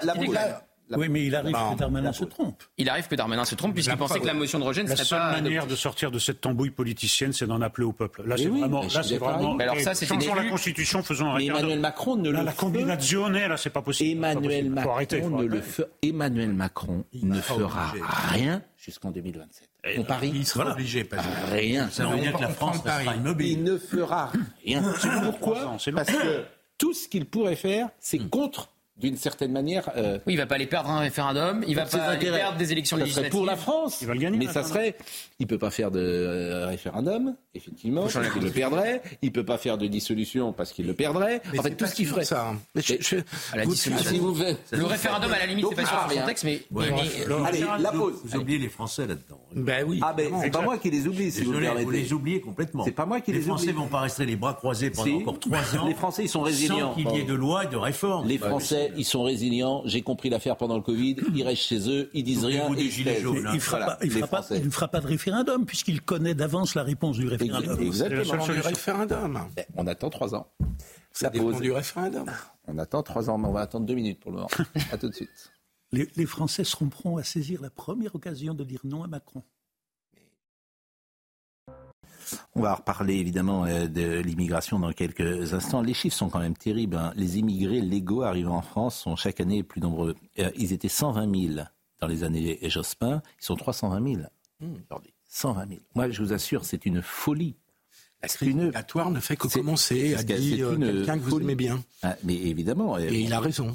la-. Oui, mais il arrive Bah, que Darmanin se trompe. Il arrive que Darmanin se trompe puisqu'il pensait que la motion de rejet ne La serait seule pas. manière de sortir de cette tambouille politicienne, c'est d'en appeler au peuple. Là, c'est oui, vraiment. Là, c'est vraiment. Mais alors ça, c'est changeons la. Constitution, faisons un Mais. Emmanuel Macron ne Là, le la fait- combinazione, là, c'est pas possible. Emmanuel pas possible. Macron, arrêter, ne le fe- Emmanuel Macron ne pas fera obligé. rien jusqu'en 2027. On parie Il sera Voilà. obligé. Que Rien. Ça veut dire que la France restera immobile. Il ne fera rien. Pourquoi. Parce que tout ce qu'il pourrait faire, c'est contre, d'une certaine manière. euh, Oui, il va pas aller perdre un référendum, il va pas aller intérêts. perdre des élections Ça législatives. pour la France. Il va le gagner, Mais le ça serait. Il peut pas faire de euh, référendum, effectivement, parce qu'il le perdrait. Il peut pas faire de dissolution parce qu'il le perdrait. Mais en fait, tout ce qu'il ferait. ça. hein. Mais je- Mais- je- À la vous- dissolution. Si vous Le référendum, à la limite, c'est pas sur ah, son rien. texte, mais. Ouais, mais- le Allez, référendum, la pause. Vous oubliez les Français là-dedans. Ben oui. Ah ben, c'est pas moi qui les oublie, si vous me vous les oubliez complètement. C'est pas moi qui les Français oublie. vont pas rester les bras croisés pendant encore trois ans. Les Français, ils sont résilients. Sans qu'il y ait de loi et de réforme. Les pas Français, ils sont résilients. J'ai compris l'affaire pendant le Covid. Ils restent chez eux, ils disent rien. Et ils jaunes, hein. il ne fera, Voilà, pas, fera, de référendum puisqu'il connaît d'avance la réponse du référendum. Exactement. seule du référendum. On attend trois ans. Ça dépend du référendum. On attend trois ans, mais on va attendre deux minutes pour le moment. à tout de suite. Les, les Français seront prompts à saisir la première occasion de dire non à Macron. On va reparler évidemment euh, de l'immigration dans quelques instants. Les chiffres sont quand même terribles. hein. Les immigrés légaux arrivant en France sont chaque année plus nombreux. Euh, ils étaient 120 000 dans les années Jospin. Ils sont 320 000 aujourd'hui. 120 000. Moi, je vous assure, c'est une folie. La crise une- migratoire ne fait que commencer, a dit euh, une quelqu'un que vous aimez bien. Ah, mais évidemment. euh, Et il a raison.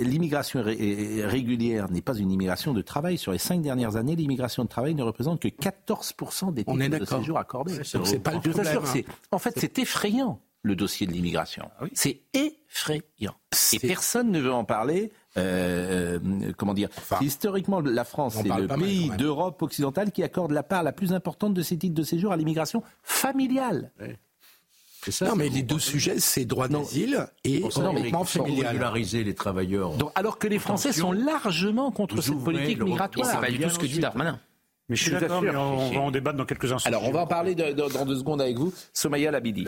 L'immigration ré- régulière n'est pas une immigration de travail. Sur les cinq dernières années, l'immigration de travail ne représente que 14% des titres de séjour accordés. C'est pas le assure, problème, c'est- En fait, c'est effrayant, le dossier de l'immigration. C'est effrayant. Et personne ne veut en parler. Euh, euh, comment dire Historiquement, la France, c'est le pays d'Europe occidentale qui accorde la part la plus importante de ses titres de séjour à l'immigration familiale. C'est ça, non, mais les deux sujets, c'est droit d'asile et pour familial. régulariser les travailleurs. Donc, alors que les Français Attention, sont largement contre cette politique migratoire. c'est pas du tout ce que dit Darmanin. Mais je suis d'accord, on, on va en débattre dans quelques instants. Alors, on va en parler de- de- dans deux secondes avec vous. Somaya Labidi.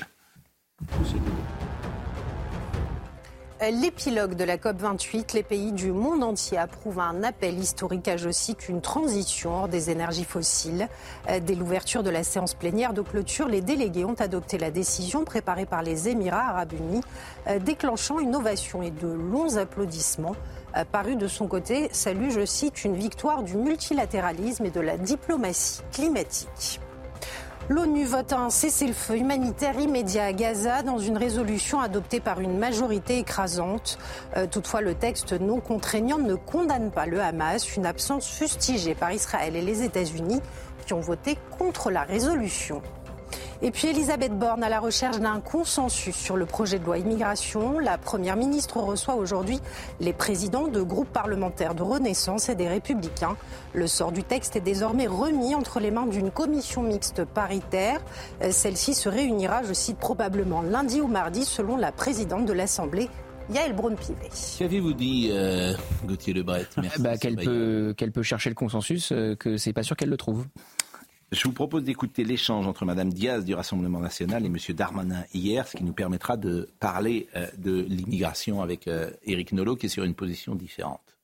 L'épilogue de la COP28, les pays du monde entier approuvent un appel historique à, je cite, une transition hors des énergies fossiles. Euh, Dès l'ouverture de la séance plénière de clôture, les délégués ont adopté la décision préparée par les Émirats arabes unis, euh, déclenchant une ovation et de longs applaudissements. Euh, Paru de son côté, salue, je cite, une victoire du multilatéralisme et de la diplomatie climatique. L'ONU vote un cessez-le-feu humanitaire immédiat à Gaza dans une résolution adoptée par une majorité écrasante. Euh, toutefois, le texte non contraignant ne condamne pas le Hamas, une absence fustigée par Israël et les États-Unis qui ont voté contre la résolution. Et puis Elisabeth Borne à la recherche d'un consensus sur le projet de loi immigration. La Première ministre reçoit aujourd'hui les présidents de groupes parlementaires de Renaissance et des Républicains. Le sort du texte est désormais remis entre les mains d'une commission mixte paritaire. Celle-ci se réunira, je cite, probablement lundi ou mardi selon la présidente de l'Assemblée, Yael Braun-Pivet. Qu'avez-vous dit, euh, Gauthier Lebret? Merci, Bah, qu'elle peut, qu'elle peut chercher le consensus, euh, que c'est pas sûr qu'elle le trouve. Je vous propose d'écouter l'échange entre Madame Diaz du Rassemblement national et Monsieur Darmanin hier, ce qui nous permettra de parler euh, de l'immigration avec euh, Éric Nolot, qui est sur une position différente.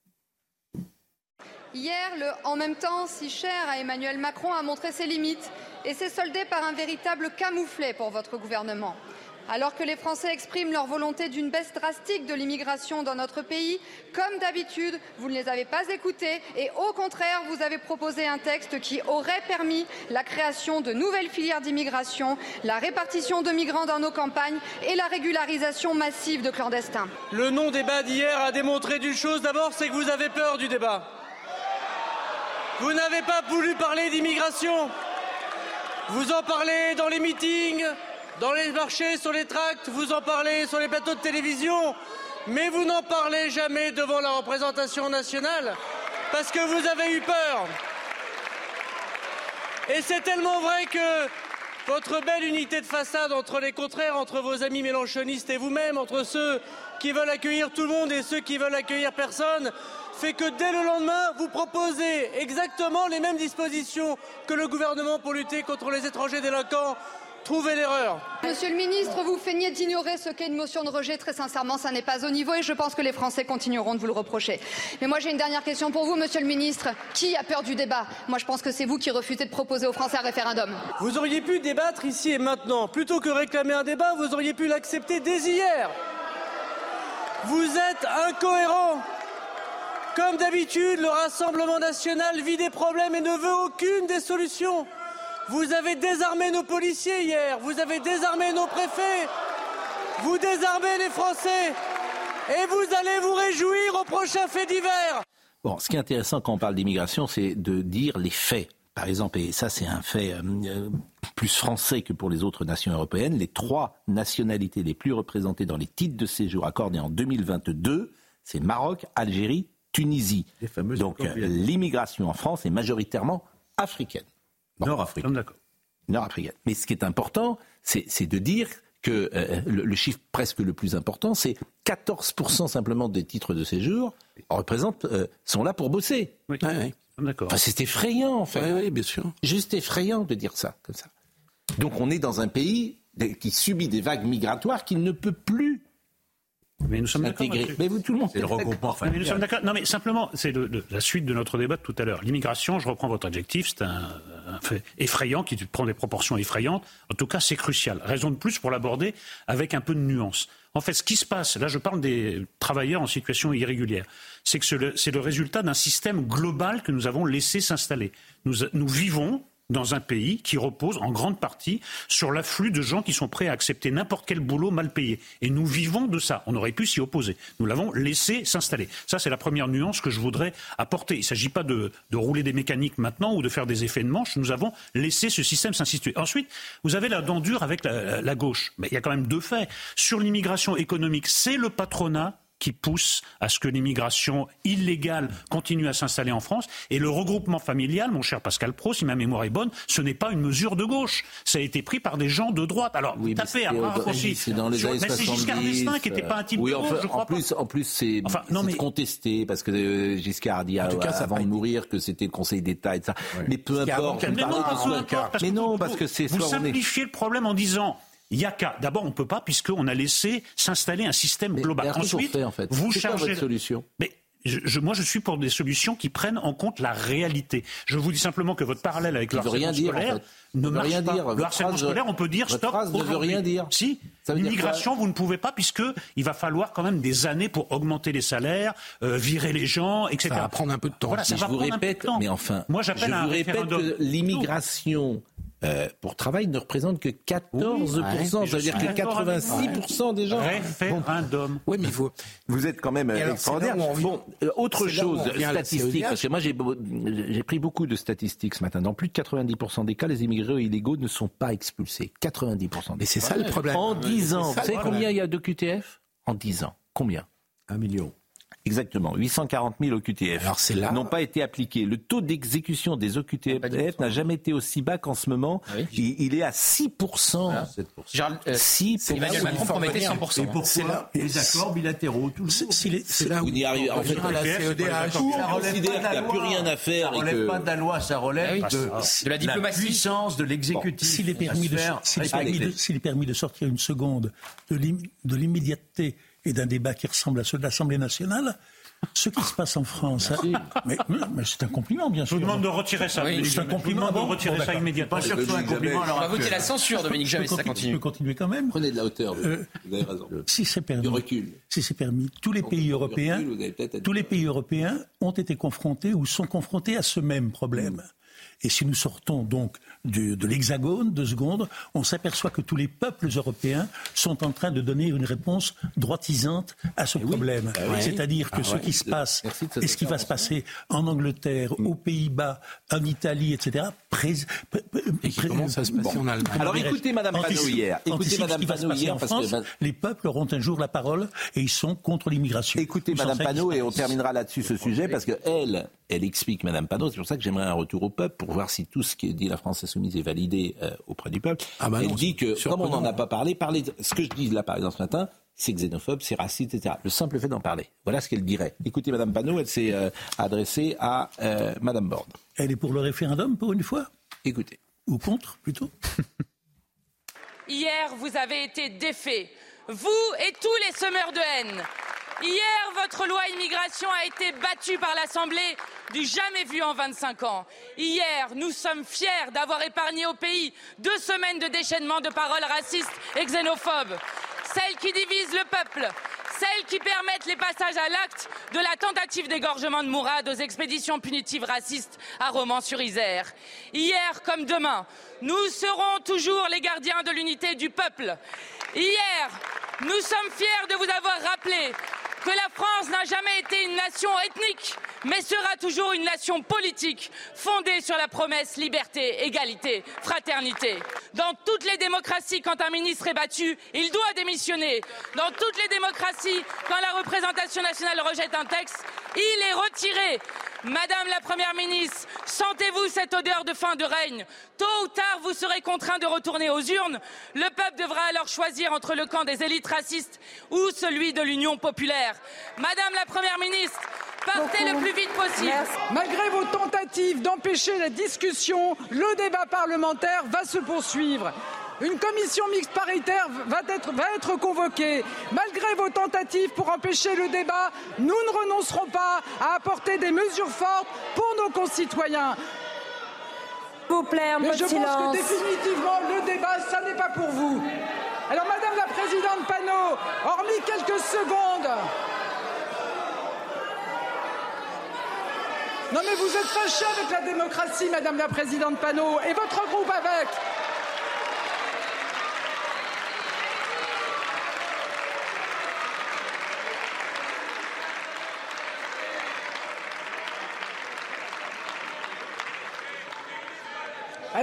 Hier, le en même temps si cher à Emmanuel Macron a montré ses limites et s'est soldé par un véritable camouflet pour votre gouvernement. Alors que les Français expriment leur volonté d'une baisse drastique de l'immigration dans notre pays, comme d'habitude, vous ne les avez pas écoutés et au contraire, vous avez proposé un texte qui aurait permis la création de nouvelles filières d'immigration, la répartition de migrants dans nos campagnes et la régularisation massive de clandestins. Le non-débat d'hier a démontré d'une chose d'abord, c'est que vous avez peur du débat. Vous n'avez pas voulu parler d'immigration. Vous en parlez dans les meetings, dans les marchés, sur les tracts, vous en parlez sur les plateaux de télévision, mais vous n'en parlez jamais devant la représentation nationale parce que vous avez eu peur. Et c'est tellement vrai que votre belle unité de façade entre les contraires, entre vos amis mélanchonistes et vous-même, entre ceux qui veulent accueillir tout le monde et ceux qui veulent accueillir personne, fait que dès le lendemain, vous proposez exactement les mêmes dispositions que le gouvernement pour lutter contre les étrangers délinquants Trouvez l'erreur. Monsieur le ministre, vous feignez d'ignorer ce qu'est une motion de rejet. Très sincèrement, ça n'est pas au niveau et je pense que les Français continueront de vous le reprocher. Mais moi, j'ai une dernière question pour vous, monsieur le ministre. Qui a peur du débat? Moi, je pense que c'est vous qui refusez de proposer aux Français un référendum. Vous auriez pu débattre ici et maintenant. Plutôt que réclamer un débat, vous auriez pu l'accepter dès hier. Vous êtes incohérent. Comme d'habitude, le Rassemblement national vit des problèmes et ne veut aucune des solutions. Vous avez désarmé nos policiers hier, vous avez désarmé nos préfets, vous désarmez les Français et vous allez vous réjouir au prochain fait divers. Bon, ce qui est intéressant quand on parle d'immigration, c'est de dire les faits. Par exemple, et ça c'est un fait euh, plus français que pour les autres nations européennes, les trois nationalités les plus représentées dans les titres de séjour accordés en 2022, c'est Maroc, Algérie, Tunisie. Donc l'immigration en France est majoritairement africaine. Nord-africaine. Nord-africaine. Mais ce qui est important, c'est de dire que euh, le, chiffre presque le plus important, c'est 14% simplement des titres de séjour représentent, euh, sont là pour bosser. Oui. D'accord. c'est effrayant, en fait. Oui, bien sûr. Juste effrayant de dire ça, comme ça. Donc on est dans un pays qui subit des vagues migratoires qu'il ne peut plus mais nous sommes d'accord. Mais vous, tout le monde. C'est le regroupement Mais nous sommes d'accord. Non, mais simplement, c'est la suite de notre débat de tout à l'heure. L'immigration, je reprends votre adjectif, c'est un, fait effrayant qui prend des proportions effrayantes. En tout cas, c'est crucial. Raison de plus pour l'aborder avec un peu de nuance. En fait, ce qui se passe, là je parle des travailleurs en situation irrégulière, c'est que c'est le, résultat d'un système global que nous avons laissé s'installer. Nous, nous vivons dans un pays qui repose en grande partie sur l'afflux de gens qui sont prêts à accepter n'importe quel boulot mal payé. Et nous vivons de ça. On aurait pu s'y opposer. Nous l'avons laissé s'installer. Ça, c'est la première nuance que je voudrais apporter. Il ne s'agit pas de, rouler des mécaniques maintenant ou de faire des effets de manche. Nous avons laissé ce système s'instituer. Ensuite, vous avez la dent dure avec la, la gauche. Mais il y a quand même deux faits. Sur l'immigration économique, c'est le patronat qui pousse à ce que l'immigration illégale continue à s'installer en France. Et le regroupement familial, mon cher Pascal Pro, si ma mémoire est bonne, ce n'est pas une mesure de gauche. Ça a été pris par des gens de droite. Alors, oui, tapez à bras raccourcis. C'est dans les années 70. C'est Giscard d'Estaing qui n'était pas un type oui, de gauche, je crois en plus, pas. En plus, c'est enfin, mais... contesté parce que euh, Giscard a dit à, cas, avant de mourir que c'était le Conseil d'État et ça. Mais peu importe. Mais non, parce, mais non, parce que c'est vous simplifiez le problème en disant il y a qu'à. D'abord, on ne peut pas puisqu'on a laissé s'installer un système global. Ensuite, fait, en fait. vous chargez. Votre solution? Mais je, moi, je suis pour des solutions qui prennent en compte la réalité. Je vous dis simplement que votre parallèle avec le harcèlement scolaire ne marche rien pas. Dire. Le harcèlement scolaire, on peut dire stop. ne veut rien dire. Si, l'immigration, vous ne pouvez pas puisque il va falloir quand même des années pour augmenter les salaires, euh, virer les gens, etc. Ça va prendre un peu de temps. Voilà, ça je va vous répète, mais enfin, moi j'appelle je vous répète que l'immigration euh, pour travail ne représente que 14%. ça veut dire que 86% des gens. Référendum. Oui, mais il faut. Vous êtes quand même extraordinaire. Bon, euh, autre chose, statistique, parce que moi j'ai pris beaucoup de statistiques ce matin. Dans plus de 90% des cas, les immigrés illégaux ne sont pas expulsés. 90%. Mais c'est ça le problème. En 10 ans, vous savez combien il y a de QTF En 10 ans. Combien? Un million. Exactement, 840 000 OQTF Alors c'est là... n'ont pas été appliqués. Le taux d'exécution des OQTF n'a jamais été aussi bas qu'en ce moment. Ah oui. il, il, est à 6 voilà. 7%. Euh, 6 Emmanuel Macron promettait 100 Et pourquoi là, les accords bilatéraux tout C'est là où vous n'y arrivez. En fait, la CEDH, ça considère qu'il n'y a plus rien à faire. Ça relève pas de la loi, ça relève ah de, la diplomatie, la puissance de l'exécutif. S'il est permis de sortir une seconde de l'immédiateté et d'un débat qui ressemble à ceux de l'Assemblée nationale, ce qui se passe en France, hein, mais, mais c'est un compliment, bien Je sûr. vous demande de retirer ça. Oui, c'est un. Je compliment. demande de retirer bon, ça immédiatement. Pas chercher un compliment à l'heure On va voter la censure, Dominique Jamais, Je si peux ça continuer- continue. Je peux continuer quand même. Prenez de la hauteur. Euh, vous avez raison. Si c'est permis, Du recul. si c'est permis, tous les pays européens, recul, tous les pays européens ont été confrontés ou sont confrontés à ce même problème. Et si nous sortons donc du- de l'hexagone, deux secondes, on s'aperçoit que tous les peuples européens sont en train de donner une réponse droitisante à ce problème. Ah oui. C'est-à-dire que Ah ce ouais. qui se passe et ce qui va se passer en Angleterre, aux Pays-Bas, en Italie, etc., pré- pré- Et qui commence à se passer en Allemagne. Alors, écoutez Madame Panot hier. Écoutez Madame ce qui va se passer hier, en parce que- France. Les peuples auront un jour la parole et ils sont contre l'immigration. Écoutez Madame Panot et on terminera là-dessus ce sujet parce que elle, elle explique Madame Panot. C'est pour ça que j'aimerais un retour au peuple pour voir si tout ce qui dit la France insoumise est validé euh, auprès du peuple. Ah bah elle non, dit que comme on n'en a pas parlé, parler de- ce que je dis là par exemple ce matin, c'est xénophobe, c'est raciste, etc. Le simple fait d'en parler. Voilà ce qu'elle dirait. Écoutez Madame Panot, elle s'est euh, adressée à euh, Madame Borne. Elle est pour le référendum pour une fois? Écoutez. Ou contre plutôt? Hier, vous avez été défaits, vous et tous les semeurs de haine. Hier, votre loi immigration a été battue par l'Assemblée du jamais vu en 25 ans. Hier, nous sommes fiers d'avoir épargné au pays deux semaines de déchaînement de paroles racistes et xénophobes. Celles qui divisent le peuple, celles qui permettent les passages à l'acte de la tentative d'égorgement de Mourad aux expéditions punitives racistes à Romans-sur-Isère. Hier comme demain, nous serons toujours les gardiens de l'unité du peuple. Hier, nous sommes fiers de vous avoir rappelé que la France n'a jamais été une nation ethnique, mais sera toujours une nation politique, fondée sur la promesse liberté, égalité, fraternité. Dans toutes les démocraties, quand un ministre est battu, il doit démissionner. Dans toutes les démocraties, quand la représentation nationale rejette un texte, il est retiré. Madame la Première ministre, sentez-vous cette odeur de fin de règne? Tôt ou tard, vous serez contraint de retourner aux urnes. Le peuple devra alors choisir entre le camp des élites racistes ou celui de l'Union populaire. Madame la Première ministre, partez le plus vite possible. Malgré vos tentatives d'empêcher la discussion, le débat parlementaire va se poursuivre. Une commission mixte paritaire va être, va être convoquée. Malgré vos tentatives pour empêcher le débat, nous ne renoncerons pas à apporter des mesures fortes pour nos concitoyens. S'il vous plaît, un Mais je pense que définitivement, le débat, ça n'est pas pour vous. Alors, Madame la Présidente Panot, hormis quelques secondes. Non, mais vous êtes fâchée avec la démocratie, Madame la Présidente Panot, et votre groupe avec.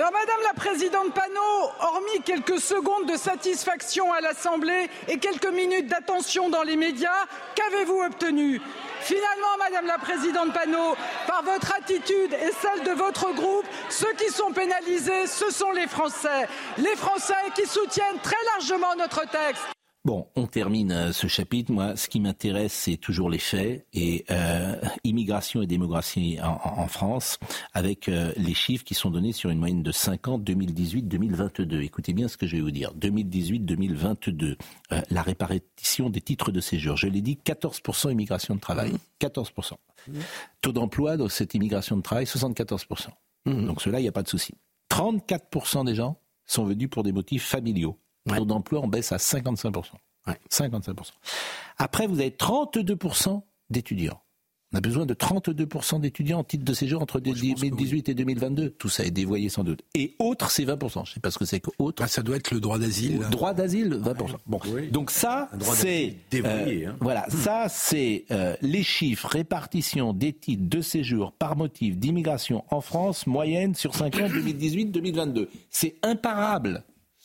Alors, Madame la Présidente Panot, hormis quelques secondes de satisfaction à l'Assemblée et quelques minutes d'attention dans les médias, qu'avez-vous obtenu? Finalement, Madame la Présidente Panot, par votre attitude et celle de votre groupe, ceux qui sont pénalisés, ce sont les Français. Les Français qui soutiennent très largement notre texte. Bon, on termine euh, ce chapitre. Moi, ce qui m'intéresse, c'est toujours les faits et euh, immigration et démographie en, France, avec euh, les chiffres qui sont donnés sur une moyenne de 5 ans, 2018-2022. Écoutez bien ce que je vais vous dire. 2018-2022, euh, la répartition des titres de séjour. Je l'ai dit, 14% immigration de travail, 14%. Taux d'emploi dans cette immigration de travail, 74%. Donc cela, il n'y a pas de souci. 34% des gens sont venus pour des motifs familiaux. Le taux d'emploi en baisse à 55%. 55%. Après, vous avez 32% d'étudiants. On a besoin de 32% d'étudiants en titre de séjour entre 2018 et 2022. Tout ça est dévoyé sans doute. Et autres, c'est 20%. Je ne sais pas ce que c'est que autre. Ah, ça doit être le droit d'asile. Droit d'asile, 20%. Bon. Donc ça, c'est euh, hein. voilà, ça c'est euh, les chiffres répartition des titres de séjour par motif d'immigration en France moyenne sur 5 ans 2018-2022. C'est imparable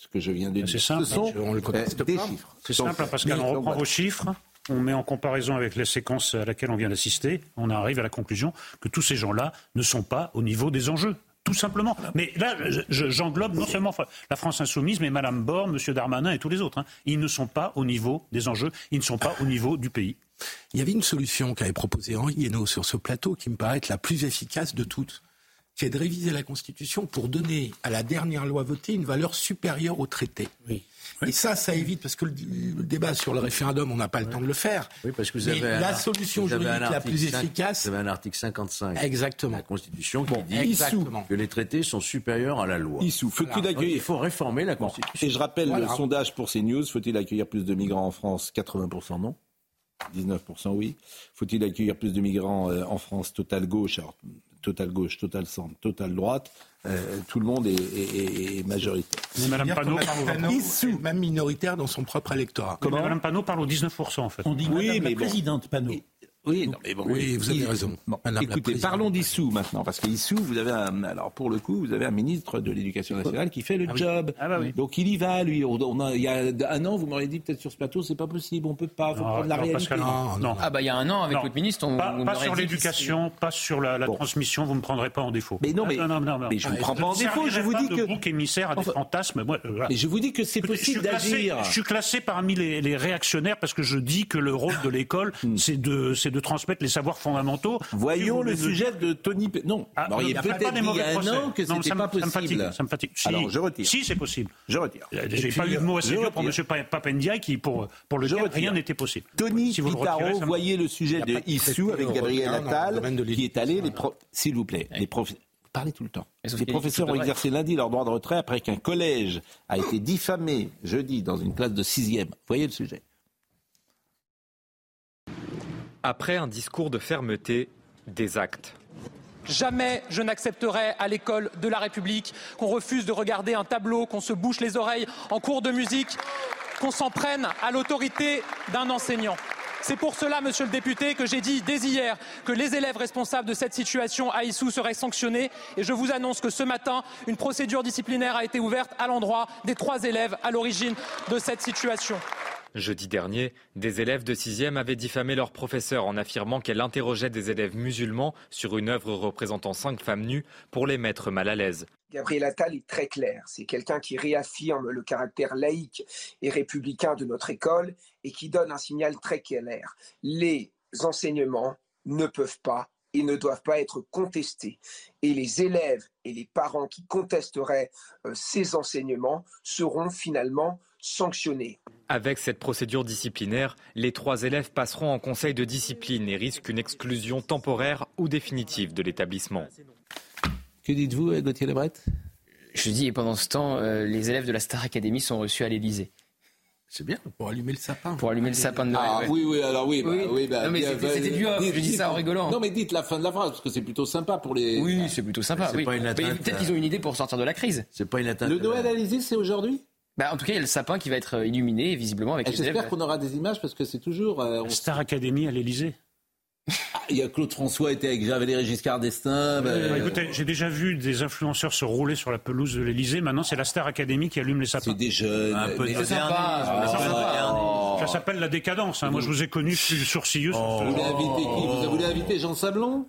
ce que je viens de dire. C'est simple. Ce sont On le conteste des pas. chiffres. C'est simple, hein, Pascal. On reprend vos chiffres, on met en comparaison avec les séquences à laquelle on vient d'assister, on arrive à la conclusion que tous ces gens-là ne sont pas au niveau des enjeux. Tout simplement. Mais là, je- je- j'englobe non seulement la France insoumise, mais Madame Borne, Monsieur Darmanin et tous les autres. hein. Ils ne sont pas au niveau des enjeux, ils ne sont pas au niveau du pays. Il y avait une solution qu'avait proposée Henri Guénaud sur ce plateau qui me paraît être la plus efficace de toutes. Qui est de réviser la Constitution pour donner à la dernière loi votée une valeur supérieure au traité. Oui. Et ça, ça évite, parce que le, le débat sur le référendum, on n'a pas le temps de le faire. Oui, parce que vous avez un la solution vous avez un juridique la plus 5 efficace. Vous avez un article 55 Exactement. de la Constitution qui dit exactement. que les traités sont supérieurs à la loi. Faut-il Voilà. accueillir- Il faut réformer la Constitution. Et je rappelle Voilà. le sondage pour CNews. Faut-il accueillir plus de migrants en France? 80% non? 19% oui. Faut-il accueillir plus de migrants euh, en France? Total gauche, alors, total gauche, total centre, total droite. euh, tout le monde est, est- est- majoritaire. Mais Panot même minoritaire dans son propre électorat. Mais Madame Panot parle aux 19% en fait. On dit Oui, Madame mais la bon. Présidente Panot. Oui, non, mais bon. Oui, vous avez raison. Bon, Madame la écoutez, parlons d'Issou maintenant, parce qu'Issou, vous avez un, alors pour le coup, vous avez un ministre de l'Éducation nationale qui fait le Ah oui. job. Ah bah oui. Donc il y va, lui. On, on a- il y a un an, vous m'auriez dit peut-être sur ce plateau, c'est pas possible, on peut pas, faut Non, prendre la non, réalité. Pascal, non, non. Ah bah il y a un an avec Non. votre ministre, on, Pas, on pas sur l'éducation, pas sur la, la transmission, vous ne me prendrez pas en défaut. Mais non, mais- Ah, non, non, non. mais je vous Ah, prends pas en ne défaut, je vous dis que- bouc émissaire à des Enfin, fantasmes. Moi, euh. Mais je vous dis que c'est possible d'agir. Je suis classé parmi les, les réactionnaires parce que je dis que le rôle de l'école, c'est de, c'est de transmettre les savoirs fondamentaux. Voyons le sujet de Tony. Non, Ah, il y a pas peut-être des dit il y mauvais a un procès. an que Non, ça me- pas ça me fatigue, ça me fatigue. Si- Alors je retire. Si, c'est possible. Je retire. J'ai pas eu de mot assez dur pour M. retire. Papendiaï qui, pour, pour lequel rien n'était possible. Tony Si vous le retirez, Pitaro, voyez le sujet de Issou avec Gabriel Attal, qui est allé, s'il vous plaît, les prof- Parlez tout le temps. Les professeurs ont exercé lundi leur droit de retrait après qu'un collège a été diffamé jeudi dans une classe de sixième. Voyez le sujet. Après un discours de fermeté, des actes. Jamais je n'accepterai à l'école de la République qu'on refuse de regarder un tableau, qu'on se bouche les oreilles en cours de musique, qu'on s'en prenne à l'autorité d'un enseignant. C'est pour cela, monsieur le député, que j'ai dit dès hier que les élèves responsables de cette situation à Issou seraient sanctionnés. Et je vous annonce que ce matin, une procédure disciplinaire a été ouverte à l'endroit des trois élèves à l'origine de cette situation. Jeudi dernier, des élèves de 6e avaient diffamé leur professeur en affirmant qu'elle interrogeait des élèves musulmans sur une œuvre représentant cinq femmes nues pour les mettre mal à l'aise. Gabriel Attal est très clair. C'est quelqu'un qui réaffirme le caractère laïque et républicain de notre école et qui donne un signal très clair. Les enseignements ne peuvent pas et ne doivent pas être contestés. Et les élèves et les parents qui contesteraient euh, ces enseignements seront finalement sanctionnés. Avec cette procédure disciplinaire, les trois élèves passeront en conseil de discipline et risquent une exclusion temporaire ou définitive de l'établissement. Que dites-vous, euh, Gauthier Lebret? Je dis, et pendant ce temps, euh, les élèves de la Star Academy sont reçus à l'Élysée. C'est bien, pour allumer le sapin. Pour allumer le sapin de Noël. Ah ouais. oui, oui, alors oui, bah, Oui. oui, bah, Non, mais c'était- bah, c'était du off, dites- je dis ça en rigolant. Non, mais dites la fin de la phrase, parce que c'est plutôt sympa pour les... Oui, c'est plutôt sympa. C'est oui. pas une Mais atteinte Peut-être qu'ils ont une idée pour sortir de la crise. C'est pas une atteinte. Le Noël à l'Élysée, c'est aujourd'hui? Bah, en tout cas, il y a le sapin qui va être euh, illuminé, visiblement, avec. J'espère qu'on aura des images, parce que c'est toujours... euh, on- Star Academy à l'Elysée. Ah, Il y a Claude François était avec Valéry Giscard d'Estaing. bah, Bah, écoutez, j'ai déjà vu des influenceurs se rouler sur la pelouse de l'Elysée. Maintenant, c'est la Star Academy qui allume les sapins. C'est des jeunes. Un peu de sympa. Ça s'appelle la décadence. hein. Moi, je vous ai connu sourcilleux. ce- Vous voulez inviter qui? Vous voulez inviter Jean Sablon?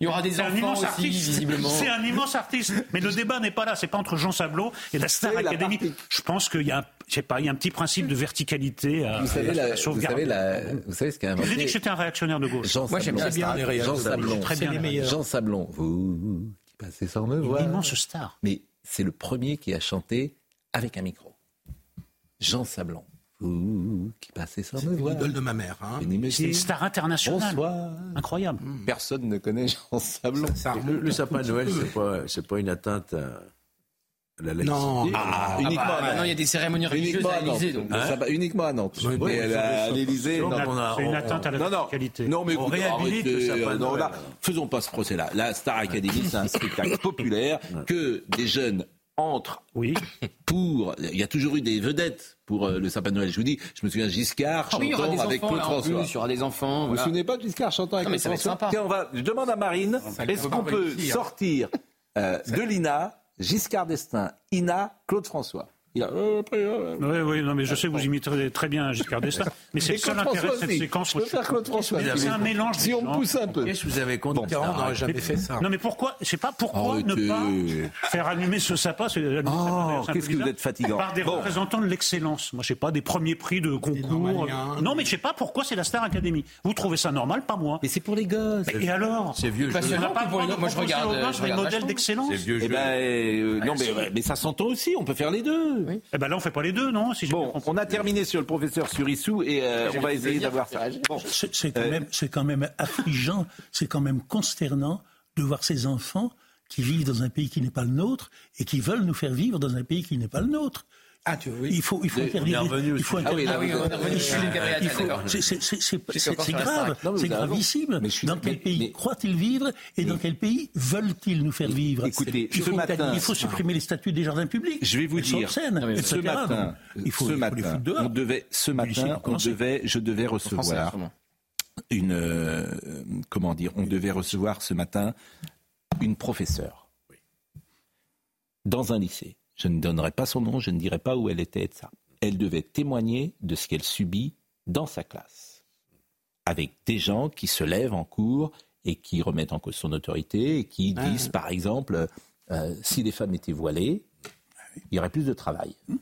Il y aura des C'est un enfants immense aussi, artiste. visiblement. C'est un immense artiste. Mais le débat n'est pas là. C'est pas entre Jean Sablon et la Star la Academy. Je pense qu'il y a, un, je sais pas, il y a un petit principe de verticalité à, Vous savez, à la, vous, sauvegarder. savez la, vous savez ce qu'a J'ai dit inventé que j'étais un réactionnaire de gauche. Jean Moi, j'aime Sablon. bien bien les réactions. Jean Sablon. Très bien. les meilleurs. Jean Sablon. Vous qui passez sans me Une voir. immense star. Mais c'est le premier qui a chanté avec un micro. Jean Sablon. Qui passez sans me voir. L'idole de ma mère. Hein. Une C'est une star internationale. Bonsoir. Incroyable. Personne ne connaît Jean Sablon. Ça Le, le sapin de Noël, c'est pas, c'est pas une atteinte à la laïcité. Non. Ah, Ah uniquement bah, à Nantes. maintenant, il y a des cérémonies religieuses Uniquement à l'Élysée. donc. Le sapin- uniquement à Nantes. Oui, Mais oui, à l'Élysée, oui, non. on a- C'est une atteinte à la Non, non. Non, mais On écoutez, réhabilite le arrêtez, sapin euh, de non, Noël. là, faisons pas ce procès-là. La Star Academy, c'est un spectacle populaire que des jeunes Oui. pour. Il y a toujours eu des vedettes pour euh, le sapin de Noël. Je vous dis, je me souviens Giscard Ah oui, chantant avec Claude François. plus, il y aura des enfants. Vous vous voilà. souvenez pas de Giscard chantant avec Non, mais Claude François sympa. Tiens, on va, Je demande à Marine, est-ce qu'on peut réussir. sortir euh, de l'INA Giscard d'Estaing, INA, Claude François? Il a... euh, Oui, oui, non, mais je sais que vous imiterez très bien Giscard d'Estaing, mais c'est le seul intérêt de cette aussi. séquence. Je peux faire Claude François. C'est un mélange. Si on me pousse un peu. Qu'est-ce que vous avez contre Mitterrand n'aurait jamais fait ça Non, mais pourquoi Je sais pas pourquoi ne pas faire allumer ce sapin. c'est- c'est qu'est-ce que vous êtes fatigant. Par des Bon. représentants de l'excellence. Moi, je sais pas, des premiers prix de concours. Non, mais je sais pas pourquoi c'est la Star Academy. Vous trouvez ça normal, pas moi. Mais c'est pour les gosses. Et alors C'est vieux Parce On pas Moi, je regarde, euh, modèles vachement. d'excellence. C'est vieux Eh jeu. ben, euh, non, mais ça s'entend aussi, on peut faire les deux. Eh ben là, on fait pas les deux, non si Bon, on a terminé sur le professeur Surissou et euh, on va essayer d'avoir ça. Bon. C'est c'est quand, Euh, c'est quand même affligeant, c'est quand même consternant de voir ces enfants qui vivent dans un pays qui n'est pas le nôtre et qui veulent nous faire vivre dans un pays qui n'est pas le nôtre. Ah, tu oui. Il faut, il faut interdire. il faut interdire- c'est- grave, c'est gravissime. Mais je suis- Dans mais- quel pays croient-ils vivre et dans quel pays veulent-ils nous faire vivre? Écoutez, il ce faut, matin- il faut supprimer les statuts des jardins publics. Je vais vous dire, ce etc. matin, il faut, ce il faut les matin, foutre dehors. on devait, ce matin, on devait, je devais recevoir une, euh, comment dire, on devait recevoir ce matin une professeure dans un lycée. Je ne donnerai pas son nom, je ne dirai pas où elle était, et ça. Elle devait témoigner de ce qu'elle subit dans sa classe, avec des gens qui se lèvent en cours et qui remettent en cause son autorité et qui Ah. disent, par exemple, euh, si les femmes étaient voilées, il y aurait plus de travail. Et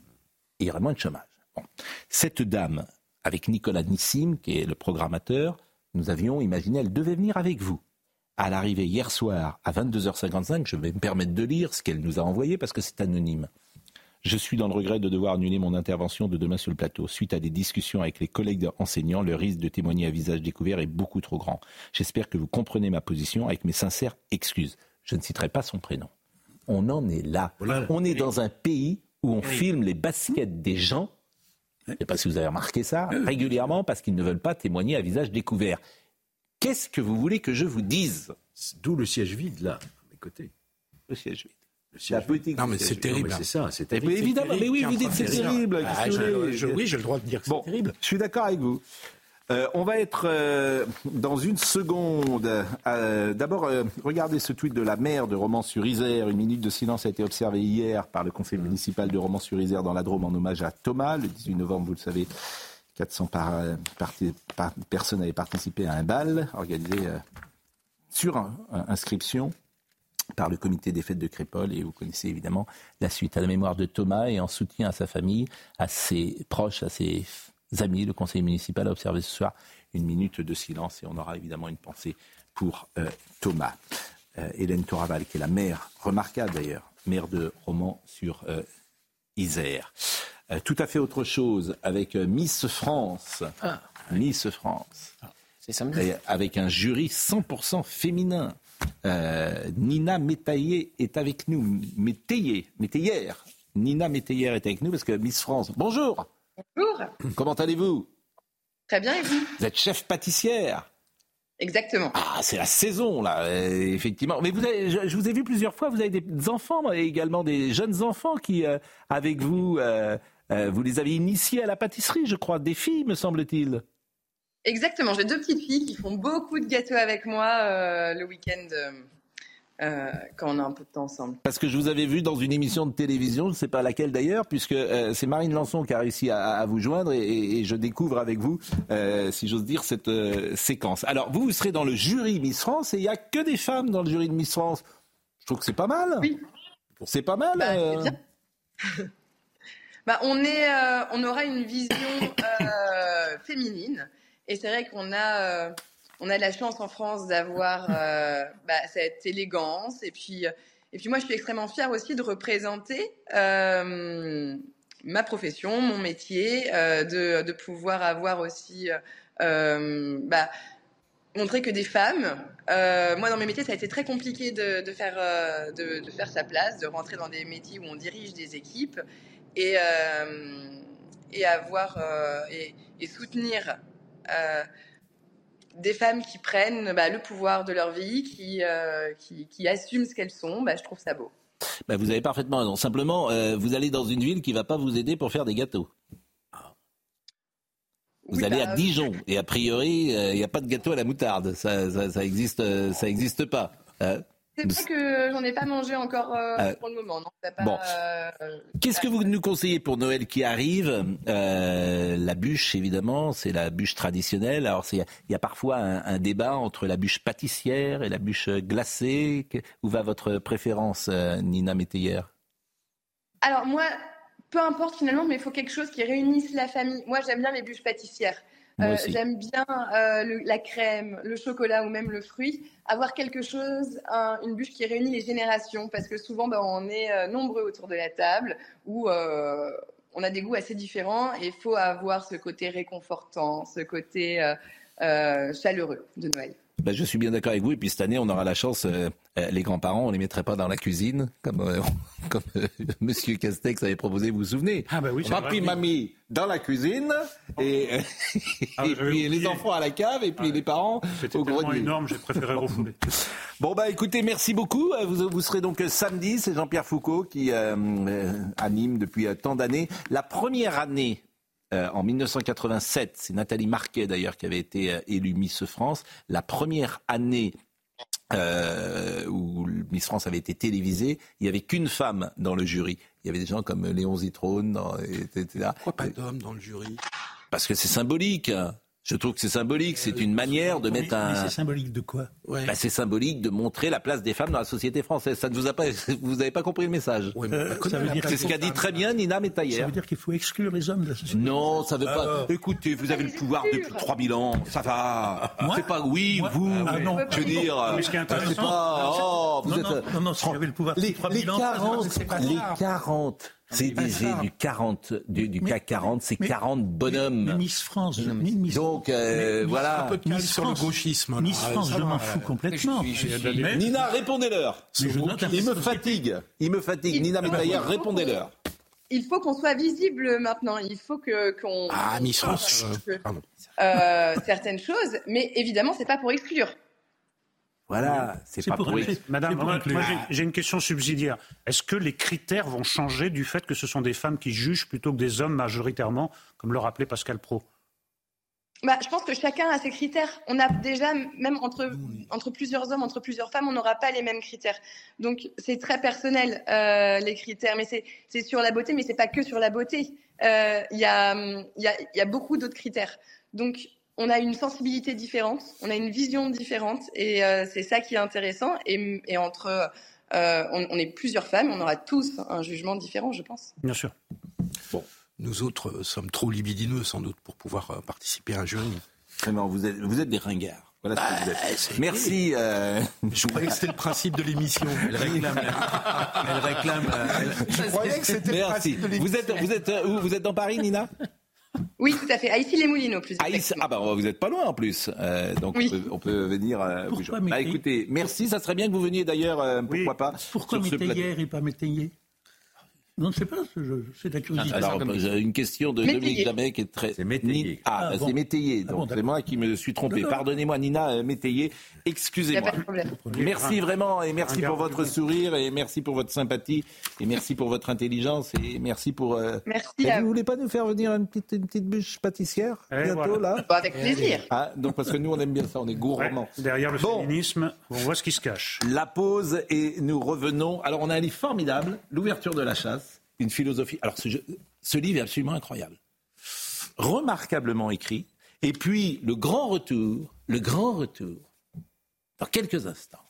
il y aurait moins de chômage. Bon. Cette dame, avec Nicolas Nissim, qui est le programmateur, nous avions imaginé, elle devait venir avec vous. À l'arrivée hier soir, à 22h55, je vais me permettre de lire ce qu'elle nous a envoyé parce que c'est anonyme. Je suis dans le regret de devoir annuler mon intervention de demain sur le plateau. Suite à des discussions avec les collègues enseignants, le risque de témoigner à visage découvert est beaucoup trop grand. J'espère que vous comprenez ma position avec mes sincères excuses. Je ne citerai pas son prénom. On en est là. On est dans un pays où on filme les baskets des gens. Je ne sais pas si vous avez remarqué ça, régulièrement parce qu'ils ne veulent pas témoigner à visage découvert. Qu'est-ce que vous voulez que je vous dise D'où le siège vide, là, à mes côtés. Le siège vide. Le siège La politique Non, mais c'est terrible. Non, C'est ça, c'est Mais terrible. évidemment, mais oui, vous dites c'est terrible. Ah, que je- oui, j'ai le droit de dire que c'est terrible. Je suis d'accord avec vous. Euh, on va être euh, dans une seconde. Euh, D'abord, euh, regardez ce tweet de la maire de Romans-sur-Isère. Une minute de silence a été observée hier par le conseil municipal de Romans-sur-Isère dans la Drôme en hommage à Thomas. Le 18 novembre, vous le savez, 400 par, euh, personnes avaient participé à un bal organisé euh, sur inscription par le comité des fêtes de Crépole et vous connaissez évidemment la suite à la mémoire de Thomas et en soutien à sa famille, à ses proches, à ses amis. Le conseil municipal a observé ce soir une minute de silence et on aura évidemment une pensée pour euh, Thomas. Hélène Toraval, qui est la maire, remarquable d'ailleurs, maire de Romans sur Isère. Euh, tout à fait autre chose avec euh, Miss France. Miss France. C'est samedi. Et avec un jury 100% féminin. Euh, Nina Métayer est avec nous. Métayer, Métayère. Nina Métayer est avec nous parce que Miss France. Bonjour. Bonjour. Comment allez-vous? Très bien, et vous? Vous êtes chef pâtissière. Exactement. Ah, c'est la saison là, euh, effectivement. Mais vous avez, je, je vous ai vu plusieurs fois. Vous avez des enfants et également des jeunes enfants qui, euh, avec vous, euh, euh, vous les avez initiés à la pâtisserie, je crois, des filles, me semble-t-il. Exactement. J'ai deux petites filles qui font beaucoup de gâteaux avec moi euh, le week-end euh, quand on a un peu de temps ensemble. Parce que je vous avais vu dans une émission de télévision, je ne sais pas laquelle d'ailleurs, puisque euh, c'est Marine Lançon qui a réussi à, à vous joindre et, et je découvre avec vous, euh, si j'ose dire, cette séquence. Alors, vous, vous serez dans le jury Miss France et il n'y a que des femmes dans le jury de Miss France. Je trouve que c'est pas mal. Oui. C'est pas mal. Bah. Bah, euh, on aura une vision euh, féminine. Et c'est vrai qu'on a, euh, on a la chance en France d'avoir bah, cette élégance. Et puis, et puis moi, je suis extrêmement fière aussi de représenter ma profession, mon métier, de, de pouvoir avoir aussi... bah, montrer que des femmes, moi dans mes métiers ça a été très compliqué de, faire, de faire sa place, de rentrer dans des métiers où on dirige des équipes et, euh, et avoir euh, et, et soutenir euh, des femmes qui prennent bah, le pouvoir de leur vie, qui, qui, qui assument ce qu'elles sont, bah, je trouve ça beau. Bah, vous avez parfaitement raison. Simplement, euh, vous allez dans une ville qui va pas vous aider pour faire des gâteaux. Vous Oui, allez bah, à Dijon et a priori, euh, il n'y a pas de gâteau à la moutarde. Ça, ça, ça existe, ça existe pas. hein. C'est vrai que j'en ai pas mangé encore euh, Euh, pour le moment. Non, T'as pas, bon. euh, Qu'est-ce que vous nous conseillez pour Noël qui arrive? La bûche, évidemment, c'est la bûche traditionnelle. Alors, il y a parfois un, un débat entre la bûche pâtissière et la bûche glacée. Où va votre préférence, Nina Métayer? Alors moi, peu importe finalement, mais il faut quelque chose qui réunisse la famille. Moi, j'aime bien les bûches pâtissières. Euh, j'aime bien euh, le- la crème, le chocolat ou même le fruit. Avoir quelque chose, un- une bûche qui réunit les générations, parce que souvent, ben, on est euh, nombreux autour de la table où on a des goûts assez différents et il faut avoir ce côté réconfortant, ce côté chaleureux de Noël. Ben, je suis bien d'accord avec vous. Et puis cette année, on aura la chance, euh, euh, les grands-parents, on les mettrait pas dans la cuisine, comme, euh, comme euh, Monsieur Castex avait proposé, vous vous souvenez? Ah bah oui, Papi, mamie dans la cuisine, et, euh, Ah, et puis les enfants à la cave, et puis les parents au grenier. énorme, j'ai préféré refouler. Bon bah écoutez, merci beaucoup. Euh, Vous, vous serez donc samedi, c'est Jean-Pierre Foucault qui anime depuis tant d'années. La première année, euh, en 1987, c'est Nathalie Marquet d'ailleurs qui avait été euh, élue Miss France. La première année euh, où Miss France avait été télévisée, il n'y avait qu'une femme dans le jury. Il y avait des gens comme Léon Zitrone, etc. Pourquoi pas d'homme dans le jury? Parce que c'est symbolique. Je trouve que c'est symbolique. C'est une manière de mettre Mais un. c'est symbolique de quoi Bah, c'est symbolique de montrer la place des femmes dans la société française. Ça ne vous a pas, vous n'avez pas compris le message. Euh, ça veut dire c'est ce qu'a dit très bien Nina Métayer. Ça veut dire qu'il faut exclure les hommes de la société. Non, ça veut pas. Alors Écoutez, vous avez le pouvoir depuis 3000 ans. Ça va. Moi C'est pas oui, vous. Ah non. Je veux dire, Mais ce qui est c'est pas. Oh, vous non, êtes. non, non, non, si j'avais le pouvoir les, depuis 3000 les ans, 40, c'est pas les ça. 40, c'est du 40, du, du CAC 40, c'est mais- 40 bonhommes. Mais Miss France, je- Miss- Donc, euh, Miss- voilà. Un peu de Miss sur le France. gauchisme. là. Miss France, Ça je m'en fous complètement. Mais- Nina, répondez-leur. Mais Il me fatigue. Il me fatigue. Nina Métayer, répondez-leur. Il faut qu'on soit visible maintenant. Il faut que qu'on Ah, Miss France. euh, certaines choses, mais évidemment, c'est pas pour exclure. Voilà, c'est pas pour inclure. Madame, moi, inclure. moi, j'ai- une question subsidiaire. Est-ce que les critères vont changer du fait que ce sont des femmes qui jugent plutôt que des hommes majoritairement, comme le rappelait Pascal Pro? Bah, je pense que chacun a ses critères. On a déjà, même entre, entre plusieurs hommes, entre plusieurs femmes, on n'aura pas les mêmes critères. Donc, c'est très personnel, euh, les critères. Mais c'est c'est sur la beauté, mais c'est pas que sur la beauté. Euh, Il y, a, il y, a, il y a beaucoup d'autres critères. Donc, on a une sensibilité différente, on a une vision différente, et euh, c'est ça qui est intéressant. Et, et entre, euh, on, on est plusieurs femmes, on aura tous un jugement différent, je pense. Bien sûr. Nous autres euh, sommes trop libidineux sans doute pour pouvoir euh, participer à un jury. Vraiment, vous êtes, vous êtes des ringards. Voilà ce que vous êtes. Merci. euh, Je croyais que c'était le principe de l'émission. Elle réclame. Elle réclame. elle- Je croyais que c'était le Merci. principe de l'émission. Vous êtes, vous êtes où? Vous êtes dans Paris, Nina? Oui, tout à fait. À Issy-les-Moulineaux, plus Ah, ici- ah bah vous êtes pas loin en plus. Euh, donc Oui. on, peut, on peut venir. euh, Pourquoi bah, écoutez, merci. Ça serait bien que vous veniez d'ailleurs. euh, pourquoi pas Pourquoi. Métayer et pas Métayer? Non, je sais pas, je- c'est de la curiosité. Alors, j'ai une question de Métayer. Dominique Jamais qui est très. C'est Métayer. Ah, Ah, bon. c'est Métayer. Ah bon, Donc, c'est d'accord. moi qui me suis trompé. Pardonnez-moi, Nina euh, Métayer. Il n'y a Excusez-moi. pas de problème. Merci vraiment et merci pour votre sourire et merci pour votre sympathie et merci pour votre intelligence et merci pour. euh, Merci et à vous vous. voulez pas nous faire venir une petite, une petite bûche pâtissière Eh, bientôt voilà. là? Bah, avec plaisir. ah, Donc parce que nous on aime bien ça, on est Ouais, gourmands. derrière le Bon. féminisme, on voit ce qui se cache. La pause et nous revenons. Alors on a un livre formidable, l'ouverture de la chasse, une philosophie. Alors ce, livre est absolument incroyable, remarquablement écrit. Et puis le grand retour, le grand retour, dans quelques instants,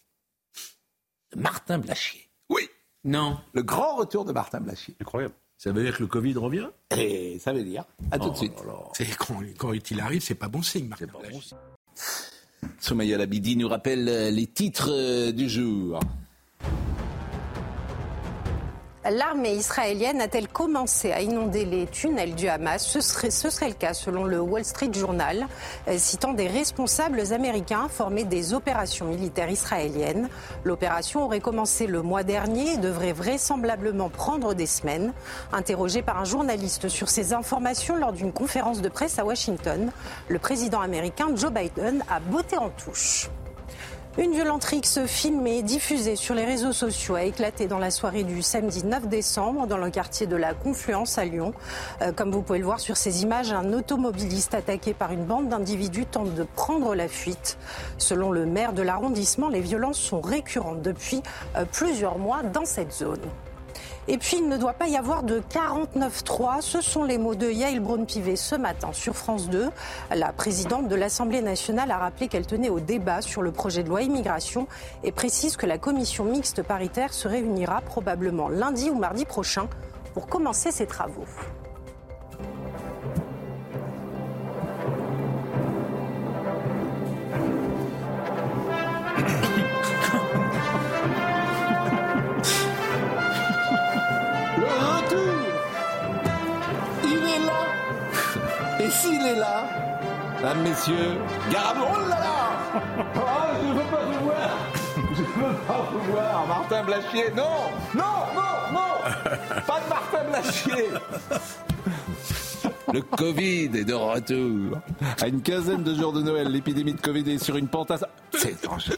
de Martin Blachier. Oui, Non. le grand retour de Martin Blachier. Incroyable. Ça veut dire que le Covid revient? Et ça veut dire, à tout de suite. C'est quand, quand il arrive, c'est pas bon signe. Martin. Soumaya Labidi nous rappelle euh, les titres euh, du jour. L'armée israélienne a-t-elle commencé à inonder les tunnels du Hamas? Ce serait, le cas selon le Wall Street Journal, euh, citant des responsables américains informés des opérations militaires israéliennes. L'opération aurait commencé le mois dernier et devrait vraisemblablement prendre des semaines. Interrogé par un journaliste sur ces informations lors d'une conférence de presse à Washington, le président américain Joe Biden a botté en touche. Une violente rixe filmée, diffusée sur les réseaux sociaux, a éclaté dans la soirée du samedi 9 décembre dans le quartier de la Confluence à Lyon. Euh, comme vous pouvez le voir sur ces images, un automobiliste attaqué par une bande d'individus tente de prendre la fuite. Selon le maire de l'arrondissement, les violences sont récurrentes depuis euh, plusieurs mois dans cette zone. Et puis, il ne doit pas y avoir de 49-3. Ce sont les mots de Yael Braun-Pivet ce matin sur France 2. La présidente de l'Assemblée nationale a rappelé qu'elle tenait au débat sur le projet de loi immigration et précise que la commission mixte paritaire se réunira probablement lundi ou mardi prochain pour commencer ses travaux. Mesdames, messieurs, Garabon, oh là là Oh, je ne veux pas vous voir. Je ne veux pas vous voir, Martin Blachier Non Non, non, non. Pas de Martin Blachier. Le Covid est de retour. À une quinzaine de jours de Noël, l'épidémie de Covid est sur une pente à...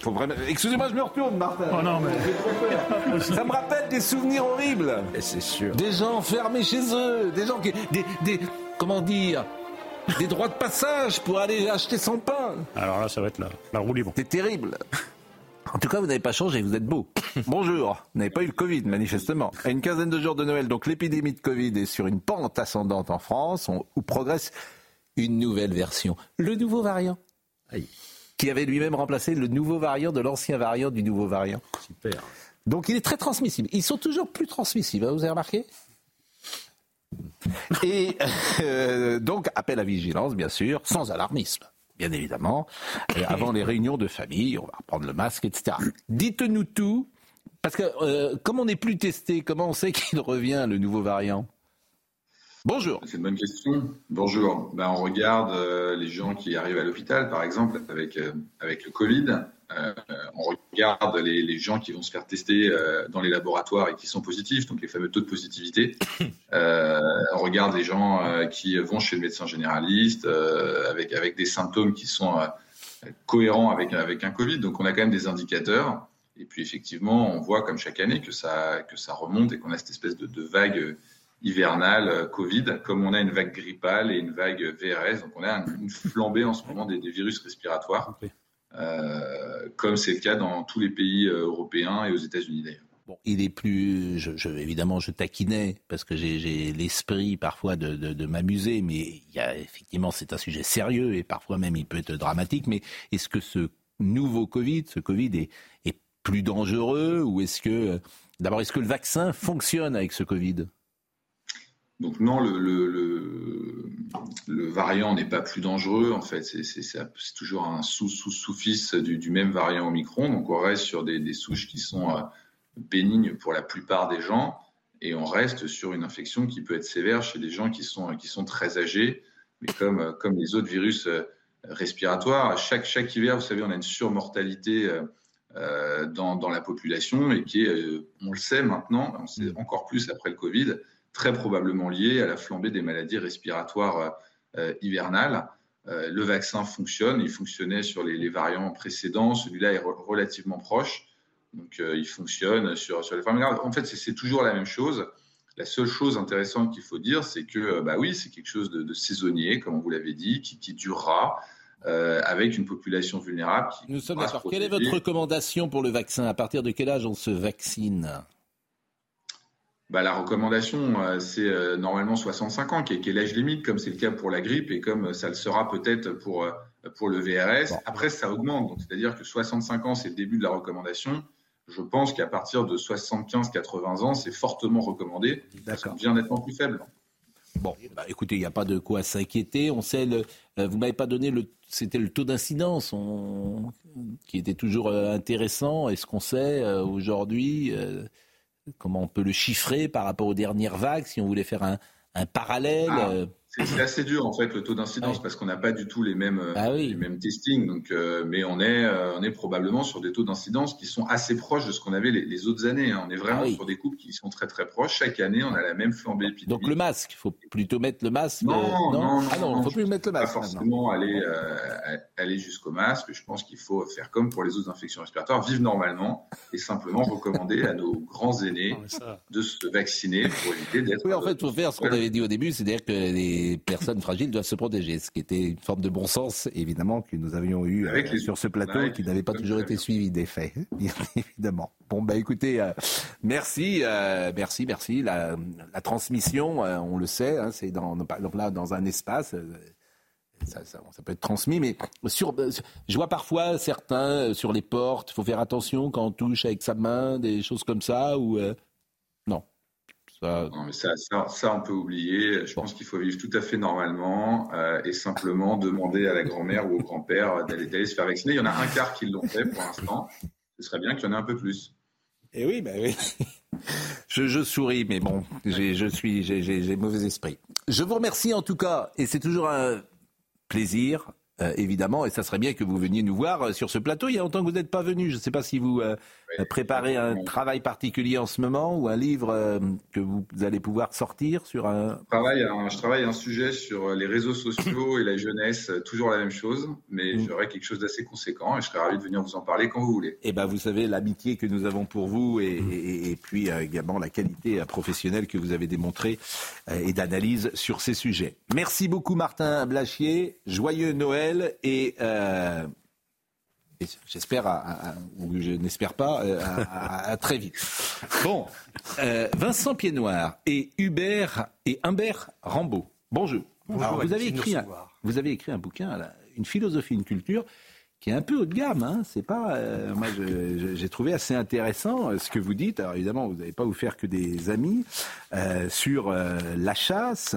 Vraiment... Excusez-moi, je me retourne, Martin. Oh non, mais... Ça me rappelle des souvenirs horribles. C'est sûr. Des gens enfermés chez eux, des gens qui... Des, des... Comment dire? Des droits de passage pour aller acheter son pain. Alors là, ça va être la, la roue libre. C'est terrible. En tout cas, vous n'avez pas changé, vous êtes beau. Bonjour. Vous n'avez pas eu le Covid, manifestement. À une quinzaine de jours de Noël, donc l'épidémie de Covid est sur une pente ascendante en France, où progresse une nouvelle version. Le nouveau variant. Qui avait lui-même remplacé le nouveau variant de l'ancien variant du nouveau variant. Super. Donc il est très transmissible. Ils sont toujours plus transmissibles, hein, vous avez remarqué? Et euh, donc, appel à vigilance, bien sûr, sans alarmisme, bien évidemment. Avant les réunions de famille, on va reprendre le masque, etc. Dites-nous tout, parce que euh, comme on n'est plus testé, comment on sait qu'il revient, le nouveau variant? Bonjour. C'est une bonne question. Bonjour. Ben, on regarde euh, les gens qui arrivent à l'hôpital, par exemple, avec le Covid. Euh, on regarde les, les, gens qui vont se faire tester euh, dans les laboratoires et qui sont positifs, donc les fameux taux de positivité. Euh, on regarde les gens qui vont chez le médecin généraliste avec, avec des symptômes qui sont cohérents avec, avec un Covid. Donc on a quand même des indicateurs. Et puis effectivement, on voit comme chaque année que ça, que ça remonte et qu'on a cette espèce de, de vague hivernale Covid, comme on a une vague grippale et une vague VRS. Donc on a une flambée en ce moment des, des virus respiratoires. Comme c'est le cas dans tous les pays euh, européens et aux États-Unis d'ailleurs. Bon, il est plus, évidemment, je taquinais parce que j'ai l'esprit parfois de m'amuser, mais il y a effectivement, c'est un sujet sérieux et parfois même il peut être dramatique. Mais est-ce que ce nouveau Covid, ce Covid est, est plus dangereux ou est-ce que, d'abord, est-ce que le vaccin fonctionne avec ce Covid? Donc non, le, le, le, le variant n'est pas plus dangereux. En fait, c'est toujours un sous-sous-sous-fils du, du, même variant Omicron. Donc on reste sur des, des souches qui sont euh, bénignes pour la plupart des gens. Et on reste sur une infection qui peut être sévère chez des gens qui sont, qui sont très âgés. Mais comme, comme les autres virus euh, respiratoires, chaque, chaque hiver, vous savez, on a une surmortalité euh, dans, dans, la population et qui est, euh, on le sait maintenant, on sait encore plus après le Covid, très probablement lié à la flambée des maladies respiratoires euh, hivernales. Euh, le vaccin fonctionne, il fonctionnait sur les, les variants précédents, celui-là est re relativement proche, donc euh, il fonctionne sur, sur les formes graves. En fait, c'est toujours la même chose. La seule chose intéressante qu'il faut dire, c'est que, bah oui, c'est quelque chose de, de, saisonnier, comme vous l'avez dit, qui, qui durera. Euh, avec une population vulnérable. Qui Nous sommes d'accord. Quelle est votre recommandation pour le vaccin? À partir de quel âge on se vaccine? Bah, la recommandation, euh, c'est euh, normalement 65 ans, qui est, qui est l'âge limite, comme c'est le cas pour la grippe et comme ça le sera peut-être pour, euh, pour le VRS. Après, ça augmente. c'est-à-dire que 65 ans, c'est le début de la recommandation. Je pense qu'à partir de 75-80 ans, c'est fortement recommandé. Ça devient nettement plus faible. Bon, bah, écoutez, il n'y a pas de quoi s'inquiéter. On sait, le, euh, vous m'avez pas donné le, c'était le taux d'incidence on, qui était toujours euh, intéressant. Est-ce qu'on sait euh, aujourd'hui comment on peut le chiffrer par rapport aux dernières vagues, si on voulait faire un, un parallèle ah, C'est assez dur en fait le taux d'incidence parce qu'on n'a pas du tout les mêmes euh, Ah les mêmes testings. Donc, euh, mais on est euh, on est probablement sur des taux d'incidence qui sont assez proches de ce qu'on avait les, les autres années. hein. On est vraiment Ah oui. sur des coupes qui sont très très proches. Chaque année, on a la même flambée épidémique. Donc le masque, il faut plutôt mettre le masque. Non, euh, non, non, ah non, il ne faut plus mettre le Pas masque. forcément aller euh, aller jusqu'au masque. Je pense qu'il faut faire comme pour les autres infections respiratoires, vivre normalement et simplement recommander à nos grands aînés de se vacciner pour éviter d'être. Oui, en fait, il faut faire ce qu'on avait dit au début, c'est-à-dire que les personnes fragiles doivent se protéger, ce qui était une forme de bon sens, évidemment, que nous avions eu euh, les- sur ce plateau, avec qui n'avait pas toujours été suivi des faits, bien évidemment. Bon, bah écoutez, euh, merci, euh, merci, merci. La, la transmission, on le sait, hein, c'est dans, exemple là, dans un espace. ça, ça- ça peut être transmis, mais sur, je vois parfois certains sur les portes, il faut faire attention quand on touche avec sa main, des choses comme ça, ou. Ça, Non, mais ça, ça, ça, on peut oublier. Je pense qu'il faut vivre tout à fait normalement euh, et simplement demander à la grand-mère ou au grand-père d'aller se faire vacciner. Il y en a un quart qui l'ont fait pour l'instant. Ce serait bien qu'il y en ait un peu plus. Eh oui, bah oui. Je, je souris, mais bon, je suis, j'ai mauvais esprit. Je vous remercie en tout cas, et c'est toujours un plaisir, euh, évidemment, et ça serait bien que vous veniez nous voir euh, sur ce plateau. Il y a longtemps que vous n'êtes pas venu. Je ne sais pas si vous euh, préparez un travail particulier en ce moment ou un livre euh, que vous allez pouvoir sortir sur un. Je travaille, un, je travaille un sujet sur les réseaux sociaux et la jeunesse, toujours la même chose, mais j'aurai quelque chose d'assez conséquent et je serais ravi de venir vous en parler quand vous voulez. Eh ben, vous savez l'amitié que nous avons pour vous et, et- et puis euh, également la qualité professionnelle que vous avez démontrée euh, et d'analyse sur ces sujets. Merci beaucoup Martin Blachier. Joyeux Noël et, euh, et j'espère, ou je n'espère pas, euh, à, à- à très vite. Bon, euh, Vincent Piednoir et Hubert et Humbert Rambaud. Bonjour. Bonjour, Alors, vous avez écrit un, vous avez écrit un bouquin, là, une philosophie, une culture qui est un peu haut de gamme. Hein. C'est pas, euh, moi, j'ai trouvé assez intéressant ce que vous dites. Alors évidemment, vous n'allez pas vous faire que des amis euh, sur la chasse.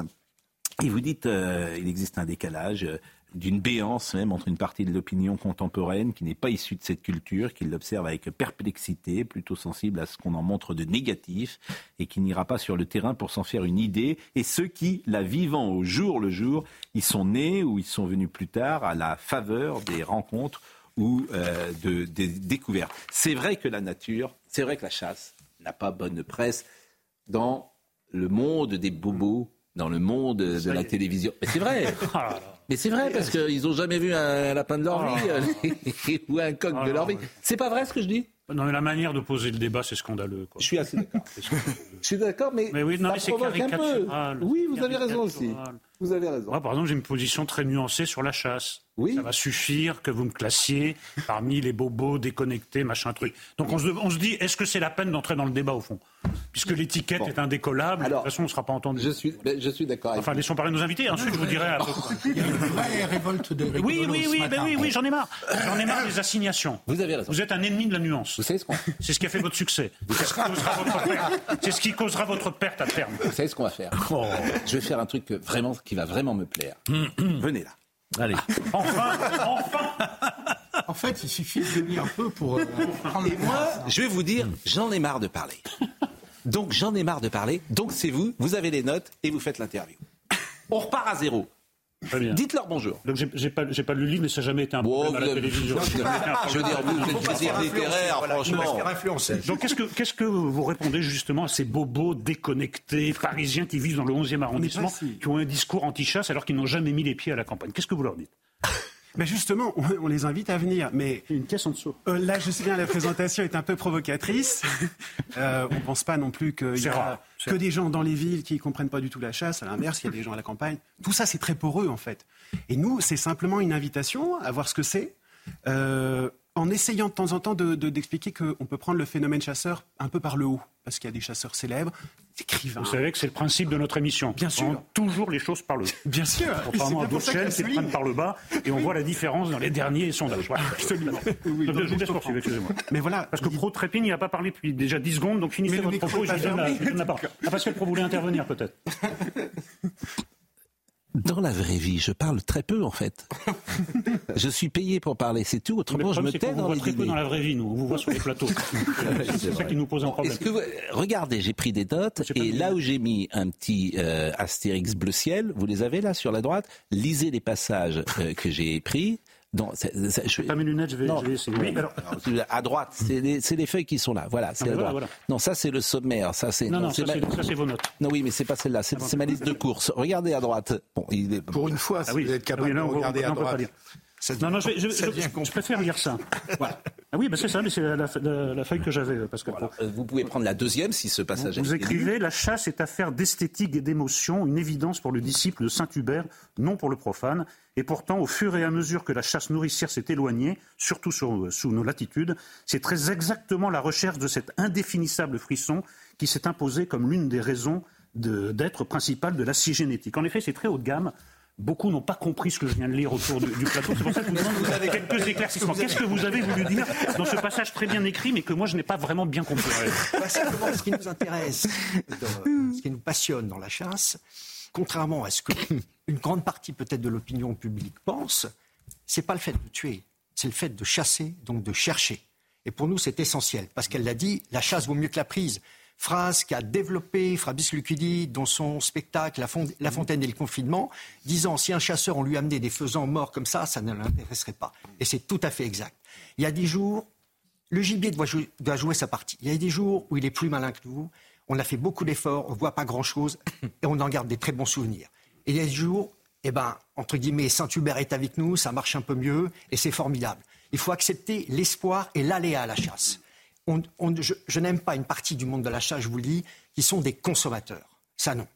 Et vous dites, il existe un décalage. D'une béance même entre une partie de l'opinion contemporaine qui n'est pas issue de cette culture, qui l'observe avec perplexité, plutôt sensible à ce qu'on en montre de négatif, et qui n'ira pas sur le terrain pour s'en faire une idée, et ceux qui, la vivant au jour le jour, y sont nés ou y sont venus plus tard à la faveur des rencontres ou euh, de, des découvertes. C'est vrai que la nature, c'est vrai que la chasse n'a pas bonne presse dans le monde des bobos, dans le monde de la télévision. Mais c'est vrai. Mais c'est vrai, parce qu'ils n'ont jamais vu un lapin de leur vie euh, ou un coq Ah de leur vie. C'est pas vrai ce que je dis? Non, mais la manière de poser le débat, c'est scandaleux. Quoi. Je suis assez d'accord. Je suis d'accord, mais, Mais oui, non, ça mais provoque un peu. Oui, vous avez raison aussi. Vous avez raison. Moi, par exemple, j'ai une position très nuancée sur la chasse. Oui. Ça va suffire que vous me classiez parmi les bobos déconnectés, machin truc. Donc on se, on se dit, est-ce que c'est la peine d'entrer dans le débat au fond? Puisque l'étiquette Bon. est indécollable, de toute façon, on ne sera pas entendu. Je suis, ben, je suis d'accord. avec Enfin, laissons parler nos invités. Ensuite, je vous dirai. à peu près. Il y a une vraie révolte de Oui, oui, oui, ben oui, oui, j'en ai marre. J'en ai marre des assignations. Vous avez raison. Vous êtes un ennemi de la nuance. Vous savez ce qu'on C'est ce qui a fait votre succès. C'est ce qui causera votre perte. C'est ce qui causera votre perte à terme. Vous savez ce qu'on va faire Oh. Je vais faire un truc vraiment, qui va vraiment me plaire. Venez là. Allez. Enfin, enfin. En fait, il suffit de venir un peu pour euh, prendre Et moi, je vais vous dire, j'en ai marre de parler. Donc j'en ai marre de parler. Donc c'est vous, vous avez les notes et vous faites l'interview. On repart à zéro. Dites-leur bonjour. Donc j'ai pas, j'ai pas lu le livre, mais ça n'a jamais été un problème vous à la avez- télévision. Je veux dire, vous êtes critique littéraire, franchement. Donc qu'est-ce que, qu'est-ce que vous répondez justement à ces bobos déconnectés, parisiens qui vivent dans le 11e arrondissement, qui ont un discours anti-chasse alors qu'ils n'ont jamais mis les pieds à la campagne? Qu'est-ce que vous leur dites? Mais justement, on, les invite à venir. Mais une caisse en dessous. Euh, là, je sais bien, la présentation est un peu provocatrice. Euh, on ne pense pas non plus qu'il y C'est a que des gens dans les villes qui comprennent pas du tout la chasse. À l'inverse, il y a des gens à la campagne. Tout ça, c'est très poreux en fait. Et nous, c'est simplement une invitation à voir ce que c'est. euh, en essayant de temps en temps de- de- d'expliquer qu'on peut prendre le phénomène chasseur un peu par le haut, parce qu'il y a des chasseurs célèbres, des écrivains. Vous savez que c'est le principe de notre émission. Bien sûr. On prend toujours les choses par le haut. Bien sûr. Contrairement à d'autres chaînes qui prennent par le bas et on voit la différence dans les derniers sondages. Voilà. Absolument. Donc, je vous laisse poursuivre, excusez-moi. Mais voilà. Parce que Pro Trépine, il n'a pas parlé depuis déjà 10 secondes, donc finissez votre propos et je lui donne la parole. Ah, Pascal Pro voulait intervenir peut-être. Dans la vraie vie, je parle très peu en fait. je suis payé pour parler, c'est tout. Autrement, je me tais dans les très peu dans la vraie vie, nous. On vous voit sur les plateaux. c'est ça qui nous pose un problème. Est-ce que vous- Regardez, j'ai pris des notes et là où j'ai mis un petit euh, astérix bleu ciel, vous les avez là sur la droite? Lisez les passages euh, que j'ai pris. Non, c'est- c'est- je Pas mes lunettes, je vais, Non. je vais essayer. Oui, alors, à droite, c'est les, c'est les feuilles qui sont là. Voilà, c'est Ah, à voilà, droite. voilà. Non, ça c'est le sommaire. Ça c'est non, non, ça, ma- c'est- ça, c'est vos notes. Non, oui, mais c'est pas celle-là. C'est c'est ma liste de courses. Regardez à droite. Bon, il est... Pour une fois, si Ah oui. vous êtes capable Ah oui, là, on de va- regarder à on peut pas droite. Non, non, je, je- ça je- devient je préfère lire ça. Voilà. Ah oui, bah c'est ça, mais c'est la, la- la- la feuille que j'avais, euh, Pascal. Euh, Vous pouvez prendre la deuxième si ce passage Vous lu. écrivez La chasse est affaire d'esthétique et d'émotion, une évidence pour le disciple de Saint Hubert, non pour le profane. Et pourtant, au fur et à mesure que la chasse nourricière s'est éloignée, surtout sur- sous nos latitudes, c'est très exactement la recherche de cet indéfinissable frisson qui s'est imposé comme l'une des raisons de- d'être principale de la scie génétique. En effet, c'est très haut de gamme. Beaucoup n'ont pas compris ce que je viens de lire autour du, du plateau. C'est pour ça que je vous demande Vous avez- quelques éclaircissements. Qu'est-ce que vous avez voulu dire dans ce passage très bien écrit, mais que moi je n'ai pas vraiment bien compris Bah, simplement, ce qui nous intéresse, dans- ce qui nous passionne dans la chasse, contrairement à ce que une grande partie peut-être de l'opinion publique pense, c'est pas le fait de tuer, c'est le fait de chasser, donc de chercher. Et pour nous, c'est essentiel, parce qu'elle l'a dit, la chasse vaut mieux que la prise. Phrase qu'a développée Fabrice Lucchini dans son spectacle La, Fontaine et le confinement, disant si un chasseur, on lui amenait des faisans morts comme ça, ça ne l'intéresserait pas. Et c'est tout à fait exact. Il y a dix jours, le gibier doit jouer, doit jouer sa partie. Il y a des jours où il est plus malin que nous. On a fait beaucoup d'efforts, on ne voit pas grand-chose et on en garde des très bons souvenirs. Et il y a des jours, eh ben, entre guillemets, Saint-Hubert est avec nous, ça marche un peu mieux et c'est formidable. Il faut accepter l'espoir et l'aléa à la chasse. Je je n'aime pas une partie du monde de la chasse, je vous le dis, qui sont des consommateurs. Ça, non.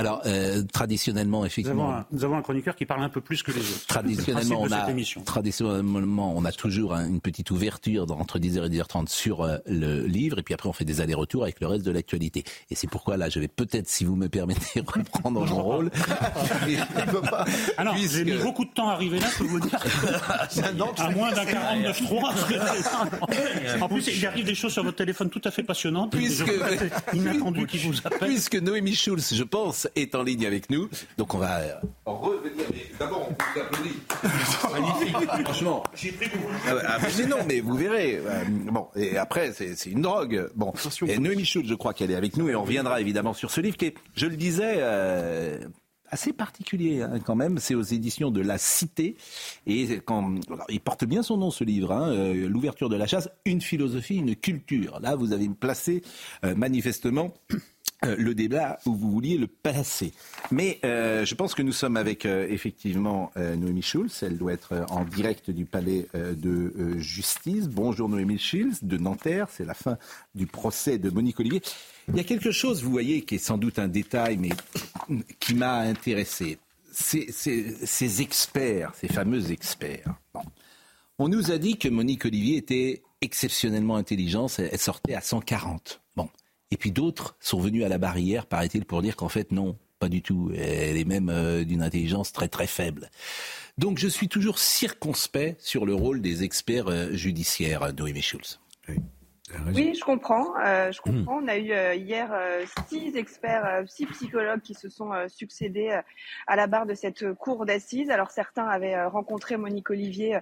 Alors, euh, traditionnellement, Nous avons, effectivement, un, nous avons un chroniqueur qui parle un peu plus que les autres. Traditionnellement, on a, traditionnellement, on a toujours une petite ouverture entre 10h et 10h30 sur euh, le livre, et puis après, on fait des allers-retours avec le reste de l'actualité. Et c'est pourquoi, là, je vais peut-être, si vous me permettez, reprendre mon rôle. Ah non, j'ai mis beaucoup de temps à arriver là, je peux vous dire. à moins d'un 49-3. en plus, il arrive des choses sur votre téléphone tout à fait passionnantes. Puisque, inattendus qui vous appellent. puisque Noémie Schulz, je pense, est en ligne avec nous, donc on va euh, revenir. D'abord, on vous applaudit. Magnifique, franchement. Ah, bah, ah, mais non, mais vous verrez. Euh, Bon, et après, c'est une drogue. Bon, et Noémie Schulz, je crois qu'elle est avec nous, et on reviendra évidemment sur ce livre qui est, je le disais, euh, assez particulier hein, quand même. C'est aux éditions de La Cité, et quand, alors, il porte bien son nom ce livre. hein, euh, L'ouverture de la chasse, une philosophie, une culture. Là, vous avez placé euh, manifestement. Euh, le débat où vous vouliez le passer. Mais euh, je pense que nous sommes avec euh, effectivement Noémie Schulz. Elle doit être en direct du palais de justice. Bonjour Noémie Schulz de Nanterre. C'est la fin du procès de Monique Olivier. Il y a quelque chose, vous voyez, qui est sans doute un détail, mais qui m'a intéressé. Ces, experts, ces fameux experts. On nous a dit que Monique Olivier était exceptionnellement intelligente, elle sortait à 140. Bon. Et puis d'autres sont venus à la barrière, paraît-il, pour dire qu'en fait, non, pas du tout. Elle est même euh, d'une intelligence très très faible. Donc je suis toujours circonspect sur le rôle des experts euh, judiciaires, euh, Noémie Schulz. Oui, je comprends. euh, je comprends. On a eu euh, hier euh, six experts, six psychologues qui se sont succédés à la barre de cette cour d'assises. Alors certains avaient rencontré Monique Olivier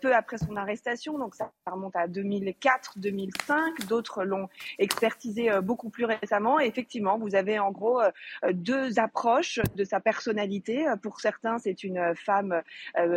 peu après son arrestation, donc ça remonte à 2004-2005. D'autres l'ont expertisé beaucoup plus récemment. Et effectivement, vous avez en gros deux approches de sa personnalité. Pour certains, c'est une femme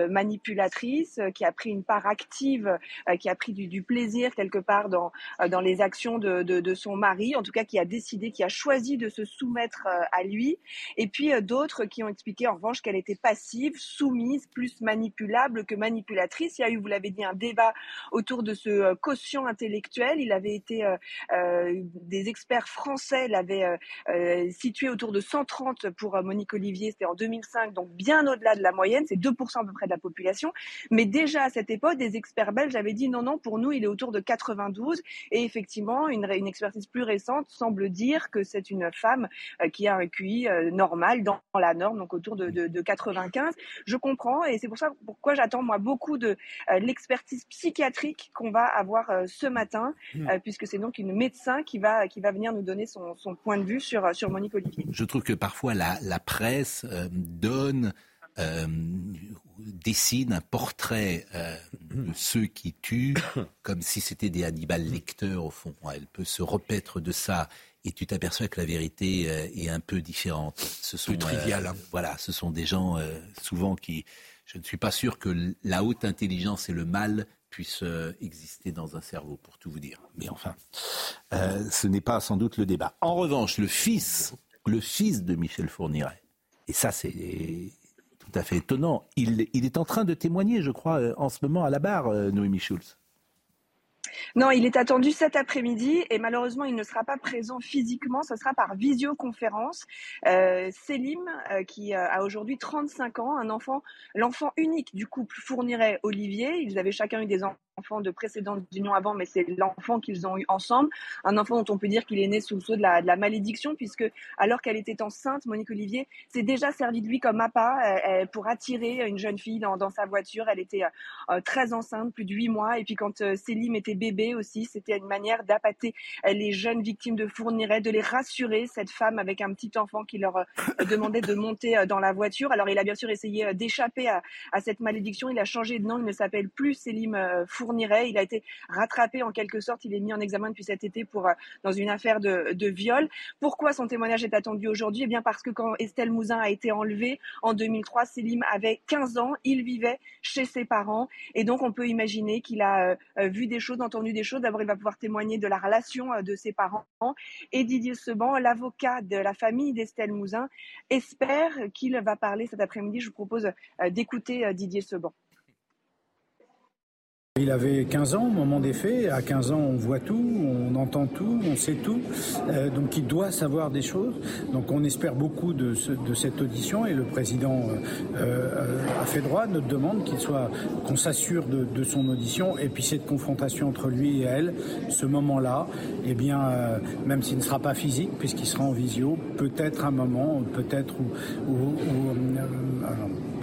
manipulatrice qui a pris une part active, qui a pris du, du plaisir quelque part dans dans les actions de, de, de son mari, en tout cas qui a décidé, qui a choisi de se soumettre euh, à lui. Et puis euh, d'autres qui ont expliqué en revanche qu'elle était passive, soumise, plus manipulable que manipulatrice. Il y a eu, vous l'avez dit, un débat autour de ce euh, quotient intellectuel. Il avait été, euh, euh, des experts français l'avaient euh, euh, situé autour de 130 pour euh, Monique Olivier, c'était en 2005, donc bien au-delà de la moyenne, c'est 2% à peu près de la population. Mais déjà à cette époque, des experts belges avaient dit non, non, pour nous, il est autour de 92. Et effectivement, une, une expertise plus récente semble dire que c'est une femme qui a un QI normal dans la norme, donc autour de, de, de 95. Je comprends et c'est pour ça pourquoi j'attends moi beaucoup de l'expertise psychiatrique qu'on va avoir ce matin, mmh. puisque c'est donc une médecin qui va, qui va venir nous donner son, son point de vue sur, sur Monique Olivier. Je trouve que parfois la, la presse donne euh, dessine un portrait euh, de ceux qui tuent comme si c'était des Hannibal Lecter au fond. Elle peut se repaître de ça et tu t'aperçois que la vérité euh, est un peu différente. Ce sont, trivial. Hein. Voilà, ce sont des gens souvent qui. Je ne suis pas sûr que la haute intelligence et le mal puissent exister dans un cerveau, pour tout vous dire. Mais enfin, ce n'est pas sans doute le débat. En revanche, le fils, le fils de Michel Fourniret, et ça c'est tout à fait étonnant. Il, est en train de témoigner, je crois, euh, en ce moment à la barre, euh, Noémie Schulz. Non, il est attendu cet après-midi et malheureusement, il ne sera pas présent physiquement. Ce sera par visioconférence. Euh, Selim, qui a aujourd'hui 35 ans, un enfant, l'enfant unique du couple fournirait Olivier. Ils avaient chacun eu des enfants enfant de précédentes unions avant, mais c'est l'enfant qu'ils ont eu ensemble. Un enfant dont on peut dire qu'il est né sous le sceau de la, malédiction, puisque alors qu'elle était enceinte, Monique Olivier s'est déjà servi de lui comme appât euh, pour attirer une jeune fille dans, sa voiture. Elle était euh, très enceinte, plus de huit mois. Et puis quand euh, Célim était bébé aussi, c'était une manière d'appâter les jeunes victimes de Fourniret, de les rassurer, cette femme avec un petit enfant qui leur demandait de monter dans la voiture. Alors il a bien sûr essayé d'échapper à, à, cette malédiction. Il a changé de nom. Il ne s'appelle plus Célim Fourniret Il a été rattrapé en quelque sorte. Il est mis en examen depuis cet été pour euh, dans une affaire de, de viol. Pourquoi son témoignage est attendu aujourd'hui? Eh bien parce que quand Estelle Mouzin a été enlevée en 2003, Selim avait 15 ans. Il vivait chez ses parents et donc on peut imaginer qu'il a euh, euh, vu des choses, entendu des choses. D'abord, il va pouvoir témoigner de la relation de ses parents. Et Didier Seban, l'avocat de la famille d'Estelle Mouzin, espère qu'il va parler cet après-midi. Je vous propose d'écouter Didier Seban. Il avait 15 ans au moment des faits. À 15 ans, on voit tout, on entend tout, on sait tout. Euh, donc il doit savoir des choses. Donc on espère beaucoup de, de cette audition et le président euh, euh, a fait droit à notre demande qu'il soit, qu'on s'assure de, de, son audition et puis cette confrontation entre lui et elle, ce moment-là, eh bien, euh, même s'il ne sera pas physique puisqu'il sera en visio, peut-être un moment, peut-être où,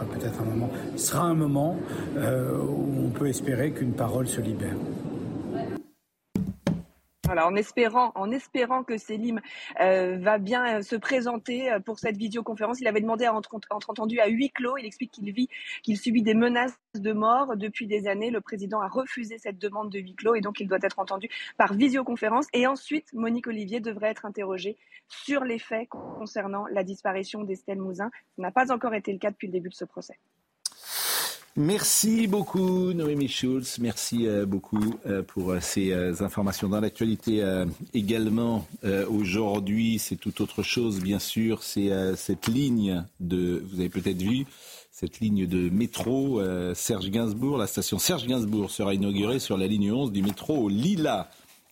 peut-être un moment, sera un moment où on peut espérer que une parole se libère. Voilà, en espérant, que Selim euh, va bien euh, se présenter euh, pour cette vidéoconférence. Il avait demandé à entre entendu à huis clos. Il explique qu'il vit, qu'il subit des menaces de mort depuis des années. Le président a refusé cette demande de huis clos et donc il doit être entendu par visioconférence. Et ensuite, Monique Olivier devrait être interrogée sur les faits concernant la disparition d'Estelle Mouzin. Ce n'a pas encore été le cas depuis le début de ce procès. Merci beaucoup Noémie Schulz, merci euh, beaucoup euh, pour euh, ces informations dans l'actualité également. Aujourd'hui, c'est tout autre chose, bien sûr, c'est cette ligne de, vous avez peut-être vu, cette ligne de métro Serge Gainsbourg. La station Serge Gainsbourg sera inaugurée sur la ligne 11 du métro Lila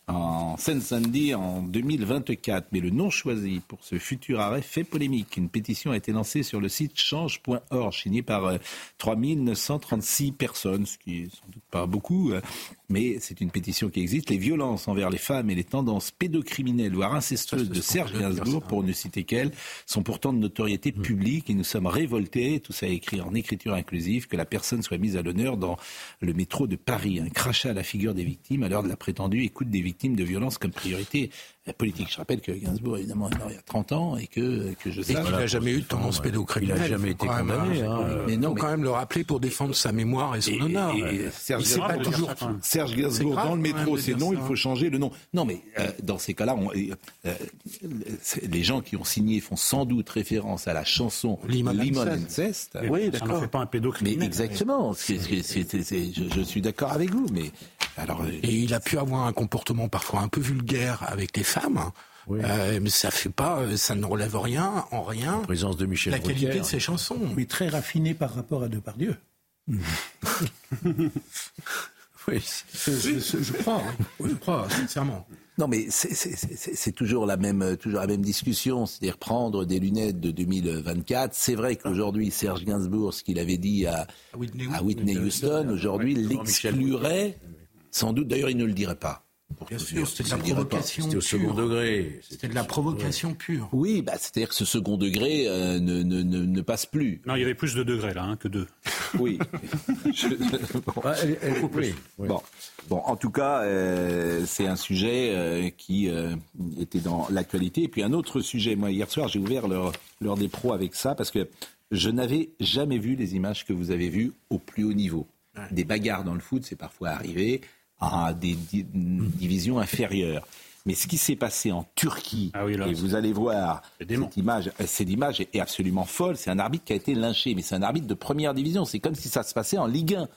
en Seine-Saint-Denis en 2024. Mais le nom choisi pour ce futur arrêt fait polémique. Une pétition a été lancée sur le site change.org, signée par 3936 euh, personnes, ce qui est sans doute pas beaucoup, euh, mais c'est une pétition qui existe. Les violences envers les femmes et les tendances pédocriminelles, voire incestueuses de Serge Gainsbourg, pour ne citer qu'elle, sont pourtant de notoriété mm. publique et nous sommes révoltés, tout ça est écrit en écriture inclusive, que la personne soit mise à l'honneur dans le métro de Paris. Un crachat à la figure des victimes à l'heure de la prétendue écoute des victimes de violences comme priorité politique. Je rappelle que Gainsbourg, évidemment, est mort il y a 30 ans et que, que je sais. Et qu'il n'a jamais eu de tendance pédocriminelle. Il n'a jamais été condamné. Hein. Mais non, faut mais... quand même le rappeler pour défendre sa mémoire et son et, honneur. Et, Serge, pas toujours... Serge Gainsbourg, dans le métro, c'est non, il faut changer le nom. Non, mais euh, dans ces cas-là, euh, euh, les gens qui ont signé font sans doute référence à la chanson Limon Incest. Oui, d'accord. Ça ne fait pas un pédocriminel. Mais exactement. C c est, c est, je, je suis d'accord avec vous, mais alors. Et il a pu avoir un comportement parfois un peu vulgaire avec les femmes. Oui. Euh, mais ça fait pas, ça ne relève rien, en rien. La présence de Michel La qualité de ses chansons. Oui, très raffiné par rapport à Depardieu. oui, je, je, je, crois, hein. je crois, sincèrement. Non, mais c'est toujours la même, toujours la même discussion, c'est-à-dire prendre des lunettes de 2024. C'est vrai qu'aujourd'hui, Serge Gainsbourg, ce qu'il avait dit à, à Whitney, à Whitney Houston, aujourd'hui, l'exclurait. Sans doute, d'ailleurs, il ne le dirait pas. Bien sûr, c'était de la provocation. C'était au second pure. degré. C'était de la provocation pure. Oui, bah, c'est-à-dire que ce second degré euh, ne, ne, ne, ne passe plus. Non, il y avait plus de degrés là hein, que deux. Oui. Je- bon. oui, Bon. Bon, en tout cas, euh, c'est un sujet euh, qui euh, était dans l'actualité. Et puis un autre sujet, moi hier soir, j'ai ouvert l'heure l'heure des pros avec ça parce que je n'avais jamais vu les images que vous avez vues au plus haut niveau. Des bagarres dans le foot, c'est parfois arrivé à des di- divisions inférieures. Mais ce qui s'est passé en Turquie, et vous allez voir, cette image, euh, cette image est absolument folle. C'est un arbitre qui a été lynché, mais c'est un arbitre de première division. C'est comme si ça se passait en Ligue 1.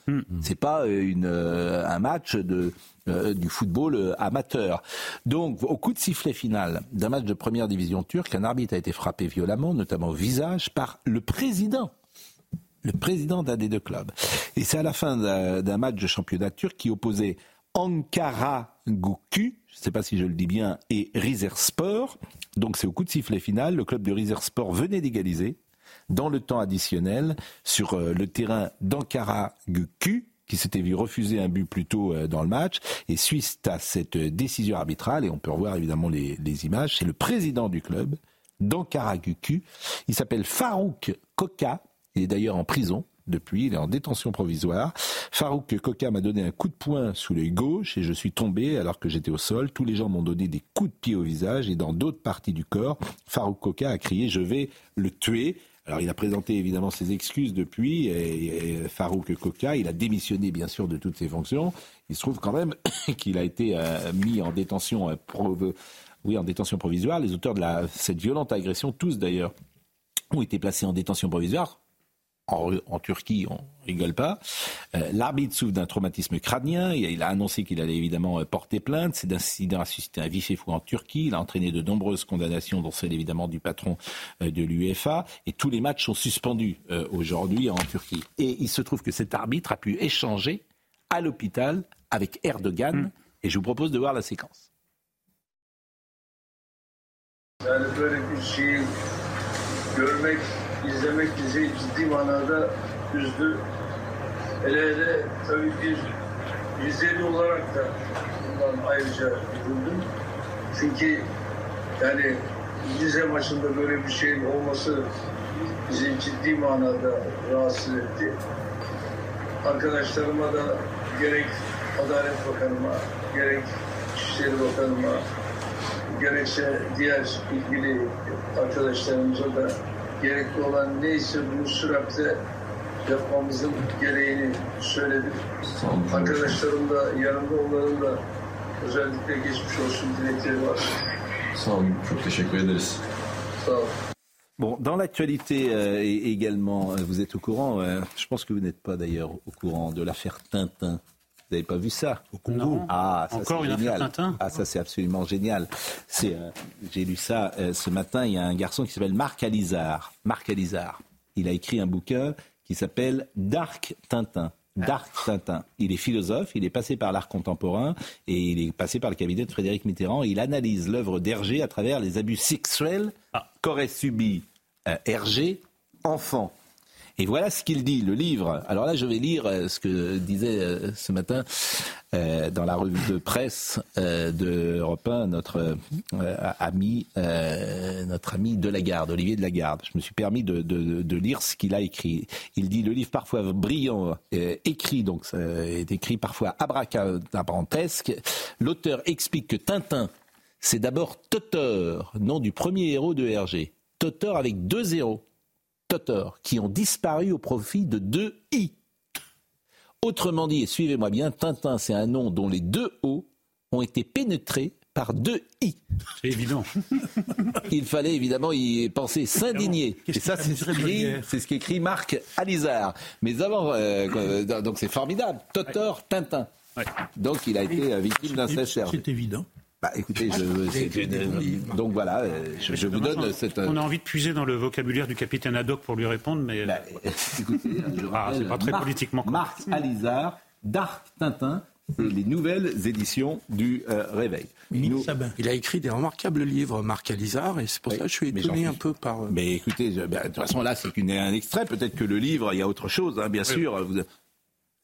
C'est pas euh, une, euh, un match de, euh, du football amateur. Donc, au coup de sifflet final d'un match de première division turque, un arbitre a été frappé violemment, notamment au visage, par le président le président d'un des deux clubs. Et c'est à la fin d'un match de championnat turc qui opposait Ankara Gucu, je ne sais pas si je le dis bien, et Rizerspor. Donc c'est au coup de sifflet final, le club de Rizerspor venait d'égaliser dans le temps additionnel sur euh, le terrain d'Ankara Gucu qui s'était vu refuser un but plus tôt euh, dans le match. Et suite à cette euh, décision arbitrale, et on peut revoir évidemment les, images, c'est le président du club d'Ankara Gucu. Il s'appelle Farouk Koka. Il est d'ailleurs en prison depuis, il est en détention provisoire. Farouk Koka m'a donné un coup de poing sous l'œil gauche et je suis tombé alors que j'étais au sol. Tous les gens m'ont donné des coups de pied au visage et dans d'autres parties du corps. Farouk Koka a crié Je vais le tuer. Alors il a présenté évidemment ses excuses depuis, et, Farouk Koka, il a démissionné bien sûr de toutes ses fonctions. Il se trouve quand même qu'il a été euh, mis en détention, euh, oui, en détention provisoire. Les auteurs de la, cette violente agression, tous d'ailleurs, ont été placés en détention provisoire. En, en Turquie, on rigole pas. Euh, L'arbitre souffre d'un traumatisme crânien. Il a, il a annoncé qu'il allait évidemment euh, porter plainte. Cet incident a suscité un vif effroi en Turquie. Il a entraîné de nombreuses condamnations, dont celle évidemment du patron euh, de l'UEFA. Et tous les matchs sont suspendus euh, aujourd'hui en Turquie. Et il se trouve que cet arbitre a pu échanger à l'hôpital avec Erdogan. Et je vous propose de voir la séquence. Yani böyle bir şeyi görmek, izlemek bizi ciddi manada üzdü. Hele hele tabii bir Rizeli olarak da bundan ayrıca üzüldüm. Çünkü yani Rize maçında böyle bir şeyin olması bizi ciddi manada rahatsız etti. Arkadaşlarıma da gerek Adalet Bakanıma, gerek İçişleri Bakanıma, gerekse diğer ilgili arkadaşlarımıza da gerekli olan neyse bunu süratle yapmamızın gereğini söyledim. Arkadaşlarım da yanımda onların da özellikle geçmiş olsun dilekleri var. Sağ olun. Çok teşekkür ederiz. Sağ olun. Bon, dans l'actualité euh, également, euh, vous êtes au courant, euh, je pense que vous n'êtes pas d'ailleurs au courant de l'affaire Tintin. Vous n'avez pas vu ça Au Congo. Ah, ça Encore c'est une génial. Tintin Ah, ça c'est absolument génial. C'est, euh, j'ai lu ça euh, ce matin. Il y a un garçon qui s'appelle Marc Alizar. Marc Alizar. Il a écrit un bouquin qui s'appelle Dark Tintin. Dark Tintin. Il est philosophe, il est passé par l'art contemporain et il est passé par le cabinet de Frédéric Mitterrand. Il analyse l'œuvre d'Hergé à travers les abus sexuels qu'aurait subi euh, Hergé enfant. Et voilà ce qu'il dit, le livre. Alors là, je vais lire euh, ce que disait euh, ce matin euh, dans la revue de presse de Europe 1 notre ami, notre ami de la Garde, Olivier de la Garde. Je me suis permis de, de- de lire ce qu'il a écrit. Il dit le livre parfois brillant, écrit donc est écrit parfois abracadabrantesque. L'auteur explique que Tintin, c'est d'abord Totor, nom du premier héros de Hergé. Totor avec deux zéros. Totor, qui ont disparu au profit de deux I. Autrement dit, et suivez-moi bien, Tintin, c'est un nom dont les deux O ont été pénétrés par deux I. C'est évident. Il fallait évidemment y penser, s'indigner. Et ça, c'est ce qu'écrit- ce qu'écrit Marc Alizard. Mais avant, euh, euh, donc c'est formidable. Totor, Tintin. Donc il a été euh, victime d'un sécherve. C'est évident. Bah écoutez, je, c'est une- donc voilà, euh, je, je vous donne cette. euh, On a envie de puiser dans le vocabulaire du capitaine Haddock pour lui répondre, mais. Bah, ah, c'est pas très Marc- politiquement Marc Alizard, Dark Tintin, c'est les nouvelles éditions du euh, Réveil. Nous- Il a écrit des remarquables livres, Marc Alizard, et c'est pour ça que je suis étonné un peu par. euh, Mais écoutez, je- ben, de toute façon là, c'est un extrait. Peut-être que le livre, il y a autre chose, hein, bien Oui. sûr. Vous-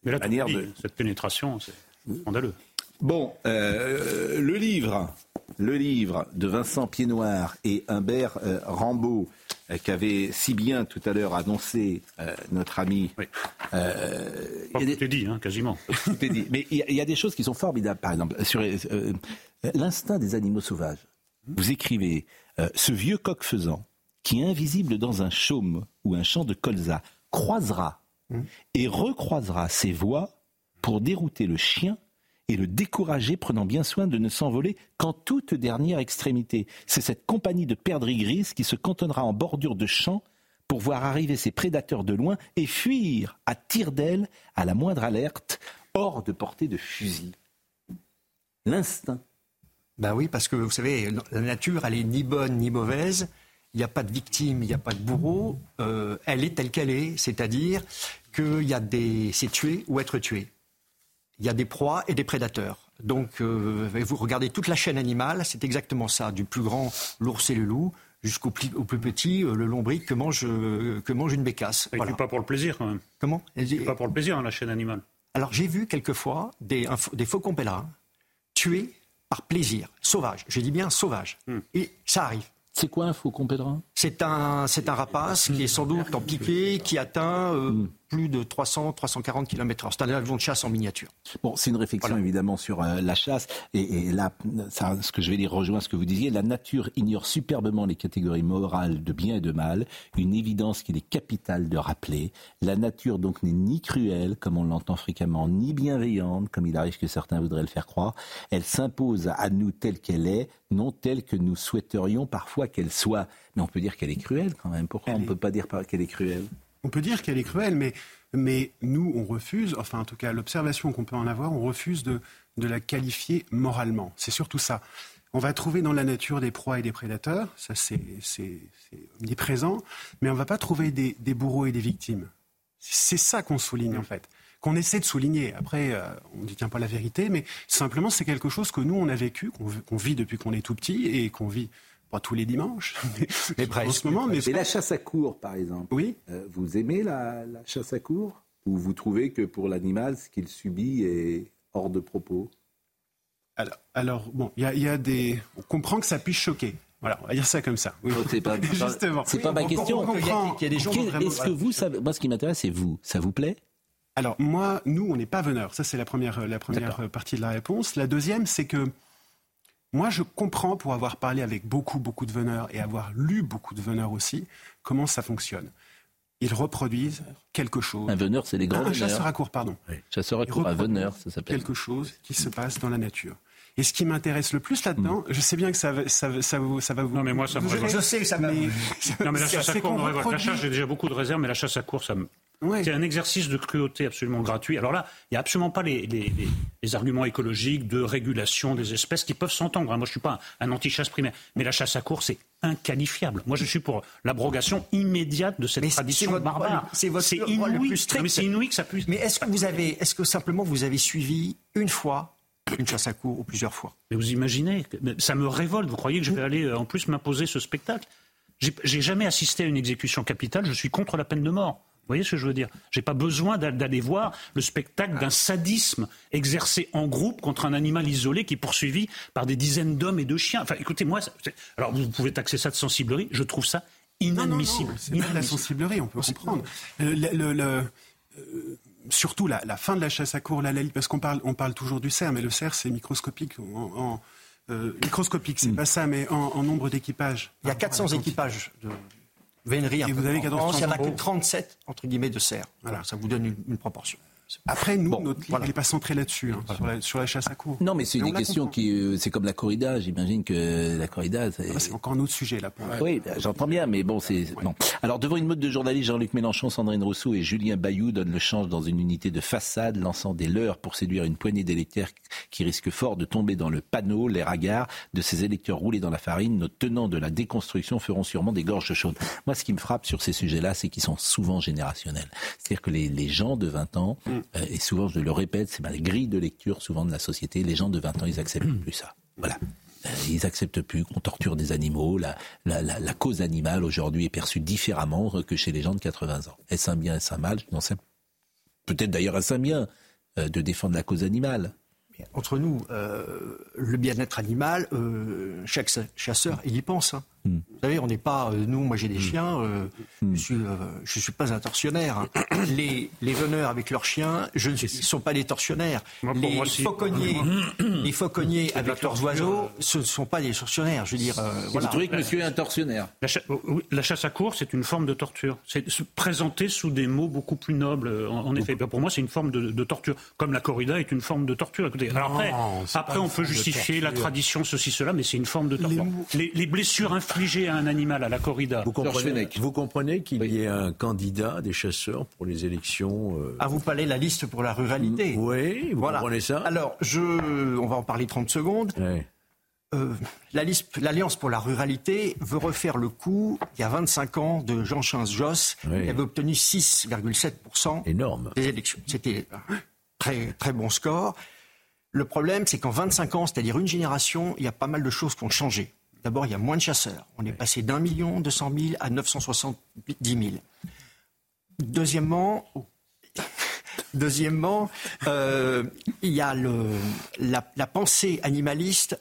Mais là, manière de- cette pénétration, c'est scandaleux. Bon, euh, le livre, le livre de Vincent Piednoir et Humbert euh, Rambaud, euh, qu'avait si bien tout à l'heure annoncé euh, notre ami. Oui. Euh, tout est dit, hein, quasiment. tout est dit. Mais il y, y a des choses qui sont formidables, par exemple, sur euh, l'instinct des animaux sauvages. Vous écrivez euh, Ce vieux coq faisant, qui invisible dans un chaume ou un champ de colza, croisera et recroisera ses voies pour dérouter le chien et le décourager, prenant bien soin de ne s'envoler qu'en toute dernière extrémité. C'est cette compagnie de perdrix grises qui se cantonnera en bordure de champ pour voir arriver ses prédateurs de loin et fuir à tire d'aile à la moindre alerte, hors de portée de fusil. L'instinct. Ben oui, parce que vous savez, la nature, elle est ni bonne ni mauvaise. Il n'y a pas de victime, il n'y a pas de bourreau. Euh, elle est telle qu'elle est, c'est-à-dire qu'il y a des, c'est tuer ou être tué. Il y a des proies et des prédateurs. Donc, euh, vous regardez toute la chaîne animale, c'est exactement ça, du plus grand, l'ours et le loup, jusqu'au pli- au plus petit, euh, le lombric que mange, euh, que mange une bécasse. Et Voilà. pas pour le plaisir, quand même. Comment C'est pas pour le plaisir, hein, la chaîne animale. Alors j'ai vu quelquefois des, un des faucons pèlerins tués par plaisir, sauvage. Je dis bien sauvage. Et ça arrive. C'est quoi un faucon pèlerin? C'est un, c'est un rapace qui est sans doute en piqué, qui atteint euh, plus de 300, 340 km/h. C'est un avion de chasse en miniature. Bon, c'est une réflexion évidemment sur euh, la chasse. Et, et là, ça, ce que je vais dire rejoint ce que vous disiez. La nature ignore superbement les catégories morales de bien et de mal. Une évidence qu'il est capital de rappeler. La nature donc n'est ni cruelle, comme on l'entend fréquemment, ni bienveillante, comme il arrive que certains voudraient le faire croire. Elle s'impose à nous telle qu'elle est, non telle que nous souhaiterions parfois qu'elle soit. Mais on peut dire qu'elle est cruelle quand même. Pourquoi on ne peut pas dire qu'elle est cruelle? On peut dire qu'elle est cruelle, mais, mais nous, on refuse, enfin en tout cas l'observation qu'on peut en avoir, on refuse de, de la qualifier moralement. C'est surtout ça. On va trouver dans la nature des proies et des prédateurs, ça c'est omniprésent, mais on ne va pas trouver des, bourreaux et des victimes. C'est ça qu'on souligne en fait, qu'on essaie de souligner. Après, euh, on ne détient pas la vérité, mais simplement c'est quelque chose que nous on a vécu, qu'on vit depuis qu'on est tout petit et qu'on vit pas tous les dimanches, mais, en ce moment. Mais Et la chasse à cours, par exemple. Oui. Euh, vous aimez la, la chasse à cours Ou vous trouvez que pour l'animal, ce qu'il subit est hors de propos? Alors, alors, bon, il y a, il y a des. On comprend que ça puisse choquer. Voilà, on va dire ça comme ça. Oui. C'est pas, Justement. c'est pas ma On question. comprend qu'il y a des gens vraiment- Est-ce que vous, ça- moi, ce qui m'intéresse, c'est vous. Ça vous plaît? Alors moi, nous, on n'est pas veneurs. Ça, c'est la première, la première partie de la réponse. La deuxième, c'est que moi, je comprends, pour avoir parlé avec beaucoup, beaucoup de veneurs et avoir lu beaucoup de veneurs aussi, comment ça fonctionne. Ils reproduisent quelque chose. Un veneur, c'est les grands un veneurs. chasseur à cours, pardon. Chasseur à Ils cours, un veneur, ça s'appelle. Quelque chose qui se passe dans la nature. Et ce qui m'intéresse le plus là-dedans, je sais bien que ça, va- ça, va- ça, va- ça va vous. Non, mais moi, ça me vous Je sais, ça me- mais- Non, mais la chasse à révolte. La chasse, j'ai déjà beaucoup de réserves, mais la chasse à cours, ça me. Ouais. C'est un exercice de cruauté absolument gratuit. Alors là, il n'y a absolument pas les, les- les- les arguments écologiques de régulation des espèces qui peuvent s'entendre. hein. Moi, je ne suis pas un, un anti-chasse primaire. Mais la chasse à cours, c'est inqualifiable. Moi, je suis pour l'abrogation immédiate de cette tradition votre barbare. C'est votre rôle le inouï. plus strict. Non, mais c'est inouï que ça puisse. Mais est-ce que vous avez, est-ce que simplement vous avez suivi une fois une chasse à cours ou plusieurs fois? Mais vous imaginez, ça me révolte. Vous croyez que je vais aller euh, en plus m'imposer ce spectacle? J'ai- J'ai jamais assisté à une exécution capitale. Je suis contre la peine de mort. Vous voyez ce que je veux dire? J'ai pas besoin d'a- d'aller voir le spectacle d'un sadisme exercé en groupe contre un animal isolé qui est poursuivi par des dizaines d'hommes et de chiens. Enfin, écoutez, moi, alors vous pouvez taxer ça de sensiblerie. Je trouve ça inadmissible. C'est pas de la sensiblerie, on peut comprendre. Euh, le- le- le- euh, surtout la, la fin de la chasse à cours, la, la- parce qu'on parle, on parle toujours du cerf, mais le cerf c'est microscopique. En, en- euh, microscopique, c'est pas ça, mais en, en nombre d'équipages. Il y a 400 équipages de vénerie. Et vous avez 14 Il y en a que euros. 37 entre guillemets de cerfs. Voilà, ça vous donne une, une proportion. Après, nous, notre livre, il n'est pas centré là-dessus, hein, sur, la, sur la chasse à cours. Non, mais c'est on des la questions comprend. qui. euh, c'est comme la corrida. J'imagine que la corrida. C'est Ah, c'est encore un autre sujet là. Pour Oui, ben, j'entends bien, mais bon, c'est bon. Alors, devant une meute de journalistes, Jean-Luc Mélenchon, Sandrine Rousseau et Julien Bayou donnent le change dans une unité de façade, lançant des leurres pour séduire une poignée d'électeurs qui risquent fort de tomber dans le panneau, les ragards de ces électeurs roulés dans la farine. Nos tenants de la déconstruction feront sûrement des gorges chaudes. Moi, ce qui me frappe sur ces sujets-là, c'est qu'ils sont souvent générationnels. C'est-à-dire que les, les gens de 20 ans, euh, et souvent, je le répète, c'est ma grille de lecture souvent de la société, les gens de 20 ans, ils acceptent plus ça. Voilà. Euh, Ils acceptent plus qu'on torture des animaux. La, la, la, la cause animale aujourd'hui est perçue différemment que chez les gens de 80 ans. Est-ce un bien, est-ce un mal? Non, c'est peut-être d'ailleurs est-ce un bien euh, de défendre la cause animale? entre nous, euh, le bien-être animal, euh, chaque chasseur, il y pense. Hein. Vous savez, on n'est pas, euh, nous, moi j'ai des hmm. chiens, hmm. je ne suis, suis, pas un tortionnaire. Hein. Les, les veneurs avec leurs chiens, je ne sont pas des tortionnaires. les, fauconniers, les fauconniers avec leurs oiseaux, ce ne sont pas des tortionnaires. Je veux dire, Vous trouvez que monsieur est un tortionnaire la, chasse à course, c'est une forme de torture. C'est se présenter sous des mots beaucoup plus nobles, en, effet. Pour moi, c'est une forme de, de, torture. Comme la corrida est une forme de torture. Écoutez, alors après, après on peut justifier la tradition, ceci, cela, mais c'est une forme de torture. Les, blessures infligées à un animal à la corrida. Vous comprenez, vous comprenez qu'il y ait un candidat des chasseurs pour les élections euh... Ah, vous parlez la liste pour la ruralité Oui, vous comprenez ça Alors, je, on va en parler 30 secondes. Euh, L'Alliance pour la ruralité veut refaire le coup, il y a 25 ans, de Jean Charles Josse, qui avait obtenu 6,7% des élections. C'était un très, très bon score. Le problème, c'est qu'en 25 ans, c'est-à-dire une génération, il y a pas mal de choses qui ont changé. D'abord, il y a moins de chasseurs. On est passé d'un million deux cent mille à 970 000. Deuxièmement, deuxièmement euh, il y a le, la, pensée animaliste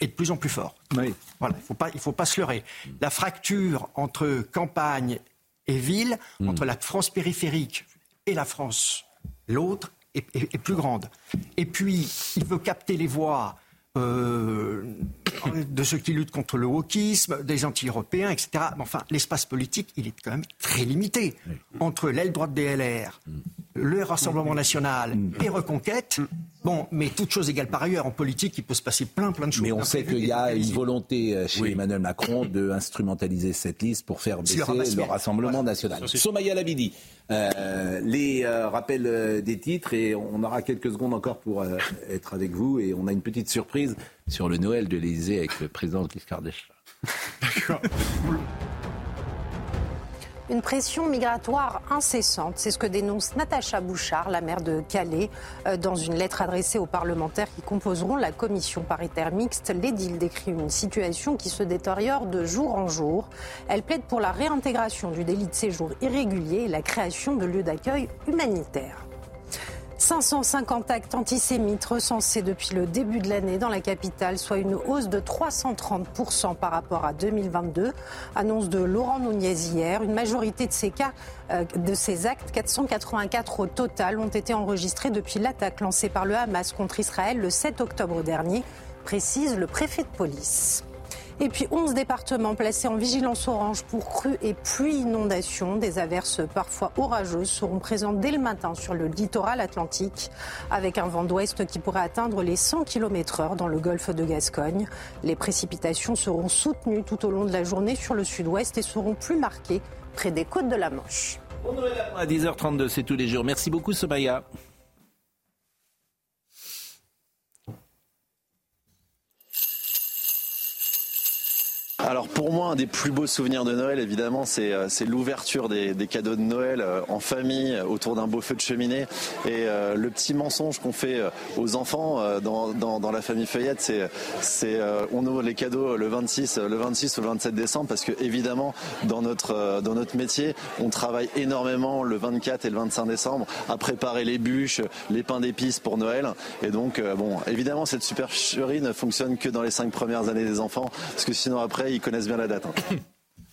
est de plus en plus forte. Voilà, il ne faut, pas, faut pas se leurrer. La fracture entre campagne et ville, hmm. entre la France périphérique et la France, l'autre, est, plus grande. Et puis, il veut capter les voix euh, de ceux qui luttent contre le wokisme, des anti-européens, etc. Mais enfin, l'espace politique, il est quand même très limité. Entre l'aile droite des LR, le Rassemblement national et Reconquête, bon, mais toute chose égale par ailleurs, en politique, il peut se passer plein, plein de choses. Mais on sait qu'il y a une volonté euh, chez Emmanuel Macron de instrumentaliser cette liste pour faire baisser le Rassemblement national. Somaya Labidi, euh, les euh, rappels des titres, et on aura quelques secondes encore pour être avec vous, et on a une petite surprise sur le Noël de l'Élysée avec le président Giscard d'Estaing. D'accord. Une pression migratoire incessante, c'est ce que dénonce Natacha Bouchard, la maire de Calais, euh, dans une lettre adressée aux parlementaires qui composeront la commission paritaire mixte. L'édile décrit une situation qui se détériore de jour en jour. Elle plaide pour la réintégration du délit de séjour irrégulier et la création de lieux d'accueil humanitaires. 550 actes antisémites recensés depuis le début de l'année dans la capitale, soit une hausse de 330% par rapport à 2022. Annonce de Laurent Nunez hier. Une majorité de ces cas, euh, de ces actes, 484 au total, ont été enregistrés depuis l'attaque lancée par le Hamas contre Israël le 7 octobre dernier, précise le préfet de police. Et puis 11 départements placés en vigilance orange pour crues et pluie inondations. Des averses parfois orageuses seront présentes dès le matin sur le littoral atlantique avec un vent d'ouest qui pourrait atteindre les 100 km heure dans le golfe de Gascogne. Les précipitations seront soutenues tout au long de la journée sur le sud-ouest et seront plus marquées près des côtes de la Manche. à 10h32, c'est tous les jours. Merci beaucoup, Sobaya. Alors pour moi, un des plus beaux souvenirs de Noël, évidemment, c'est euh, l'ouverture des, cadeaux de Noël euh, en famille, autour d'un beau feu de cheminée. Et euh, le petit mensonge qu'on fait aux enfants dans, la famille Feuillette, c'est on ouvre les cadeaux le 26, le 26 ou le 27 décembre parce que évidemment, dans notre, dans notre métier, on travaille énormément le 24 et le 25 décembre à préparer les bûches, les pains d'épices pour Noël. Et donc, bon, évidemment, cette supercherie ne fonctionne que dans les cinq premières années des enfants parce que sinon après, ils connaissent bien la date. Hein.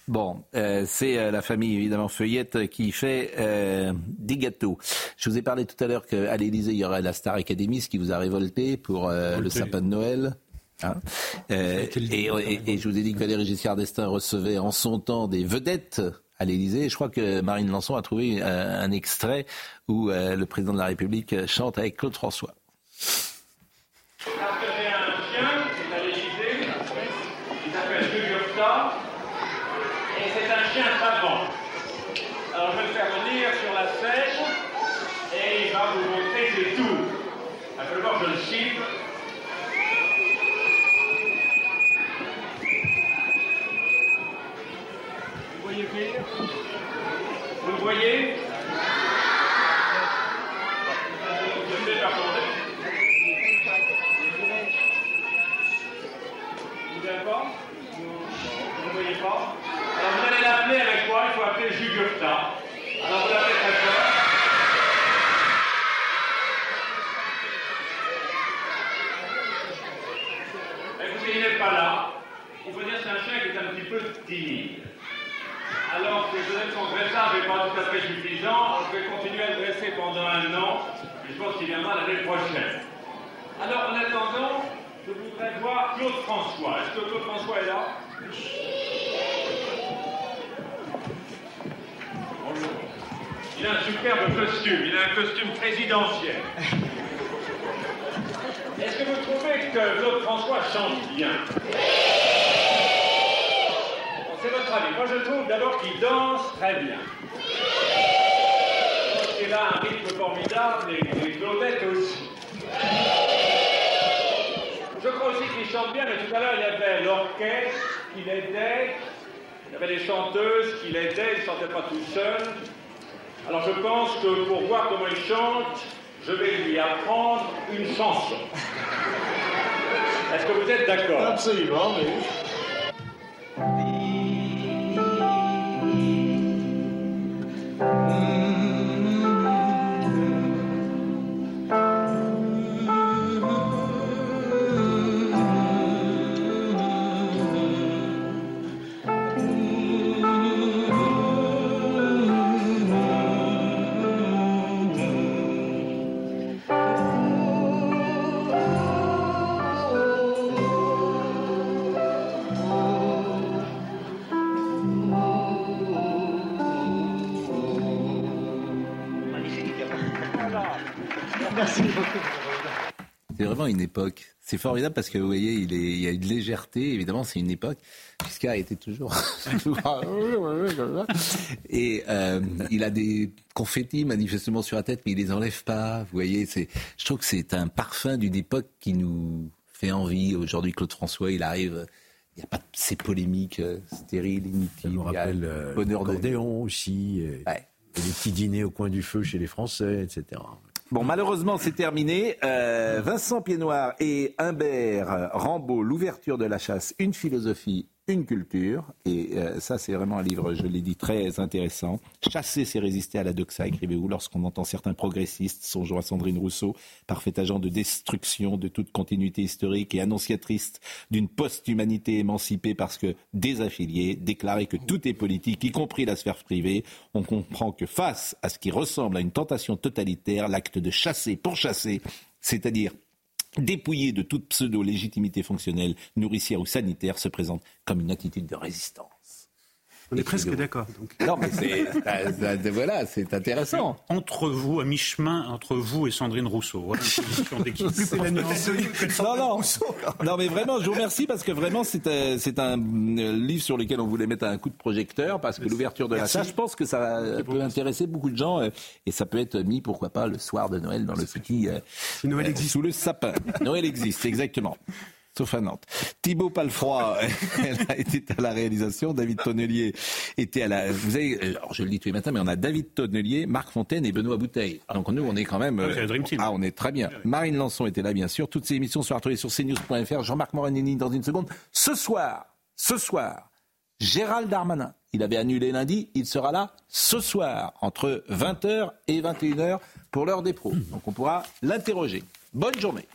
Bon, euh, c'est euh, la famille évidemment Feuillette qui fait euh, des gâteaux. Je vous ai parlé tout à l'heure qu'à l'Élysée il y aurait la Star Academy, ce qui vous a révolté pour le sapin de Noël. Hein. et, je vous ai dit que Valéry Giscard d'Estaing recevait en son temps des vedettes à l'Élysée. Je crois que Marine Lançon a trouvé un extrait où le président de la République chante avec Claude François. Vous le voyez Vous s'il n'est pas là, il faut dire que c'est un chien qui est un petit peu timide. Alors, que peut-être son dressage n'est pas tout à fait suffisant, je vais continuer à le dresser pendant un an, et je pense qu'il viendra l'année prochaine. Alors, en attendant, je voudrais voir Claude François. Est-ce que Claude François est là Bonjour. Il a un superbe costume, il a un costume présidentiel. Est-ce que vous trouvez que Claude François chante bien? C'est votre avis. Moi, je trouve d'abord qu'il danse très bien. Qu'il a un rythme formidable et, et Claudette aussi. Je crois aussi qu'il chante bien, mais tout à l'heure, il y avait l'orchestre qui l'aidait, il y avait les chanteuses qui l'aidaient, il ne chantait pas tout seul. Alors je pense que pour voir comment il chante, je vais lui apprendre une chanson. Est-ce que vous êtes d'accord? Absolument, oui. Époque. C'est formidable parce que vous voyez, il, est, il y a une légèreté. Évidemment, c'est une époque. Giscard était toujours. Et euh, il a des confettis manifestement sur la tête, mais il les enlève pas. Vous voyez, c'est. Je trouve que c'est un parfum d'une époque qui nous fait envie. Aujourd'hui, Claude François, il arrive. Il n'y a pas de ces polémiques stériles, inutiles. Ça nous rappelle le euh, bonheur de aussi, et, et les petits dîners au coin du feu chez les Français, etc. Bon, malheureusement, c'est terminé. Euh, Vincent Piednoir et Humbert Rambaud, l'ouverture de la chasse, une philosophie, une culture. Et euh, ça, c'est vraiment un livre, je l'ai dit, très intéressant. Chasser, c'est résister à la doxa, écrivez-vous, lorsqu'on entend certains progressistes, songeons à Sandrine Rousseau, parfait agent de destruction de toute continuité historique et annonciatrice d'une post-humanité émancipée parce que désaffiliée, déclarer que tout est politique, y compris la sphère privée, on comprend que face à ce qui ressemble à une tentation totalitaire, l'acte de chasser pour chasser, c'est-à-dire dépouillé de toute pseudo-légitimité fonctionnelle, nourricière ou sanitaire, se présente comme une attitude de résistance. On est presque d'accord. Non, mais c'est, ça- ça- voilà, c'est intéressant. Entre vous, à mi-chemin, entre vous et Sandrine Rousseau. Voilà une position d'équipe. C'est la nuance. Non, non. non, mais vraiment, je vous remercie parce que vraiment, c'est un, c'est un livre sur lequel on voulait mettre un coup de projecteur parce que l'ouverture de la salle, je pense que ça peut intéresser beaucoup de gens euh, et ça peut être mis, pourquoi pas, le soir de Noël dans le petit. Noël euh, existe. Sous le sapin. Noël existe, exactement. Sauf à Nantes. Thibaut Palfroy, elle été à la réalisation. David Tonnelier était à la. Vous avez, euh, alors je le dis tous les matins, mais on a David Tonnelier, Marc Fontaine et Benoît Bouteille. Donc nous, on est quand même. Ah, c'est la Dream Team. Ah, on est très bien. Marine Lançon était là, bien sûr. Toutes ces émissions sont retrouvées sur cnews.fr. Jean-Marc Moranini dans une seconde. Ce soir, ce soir, Gérald Darmanin. Il avait annulé lundi. Il sera là ce soir, entre 20h et 21h, pour l'heure des pros. Donc on pourra l'interroger. Bonne journée.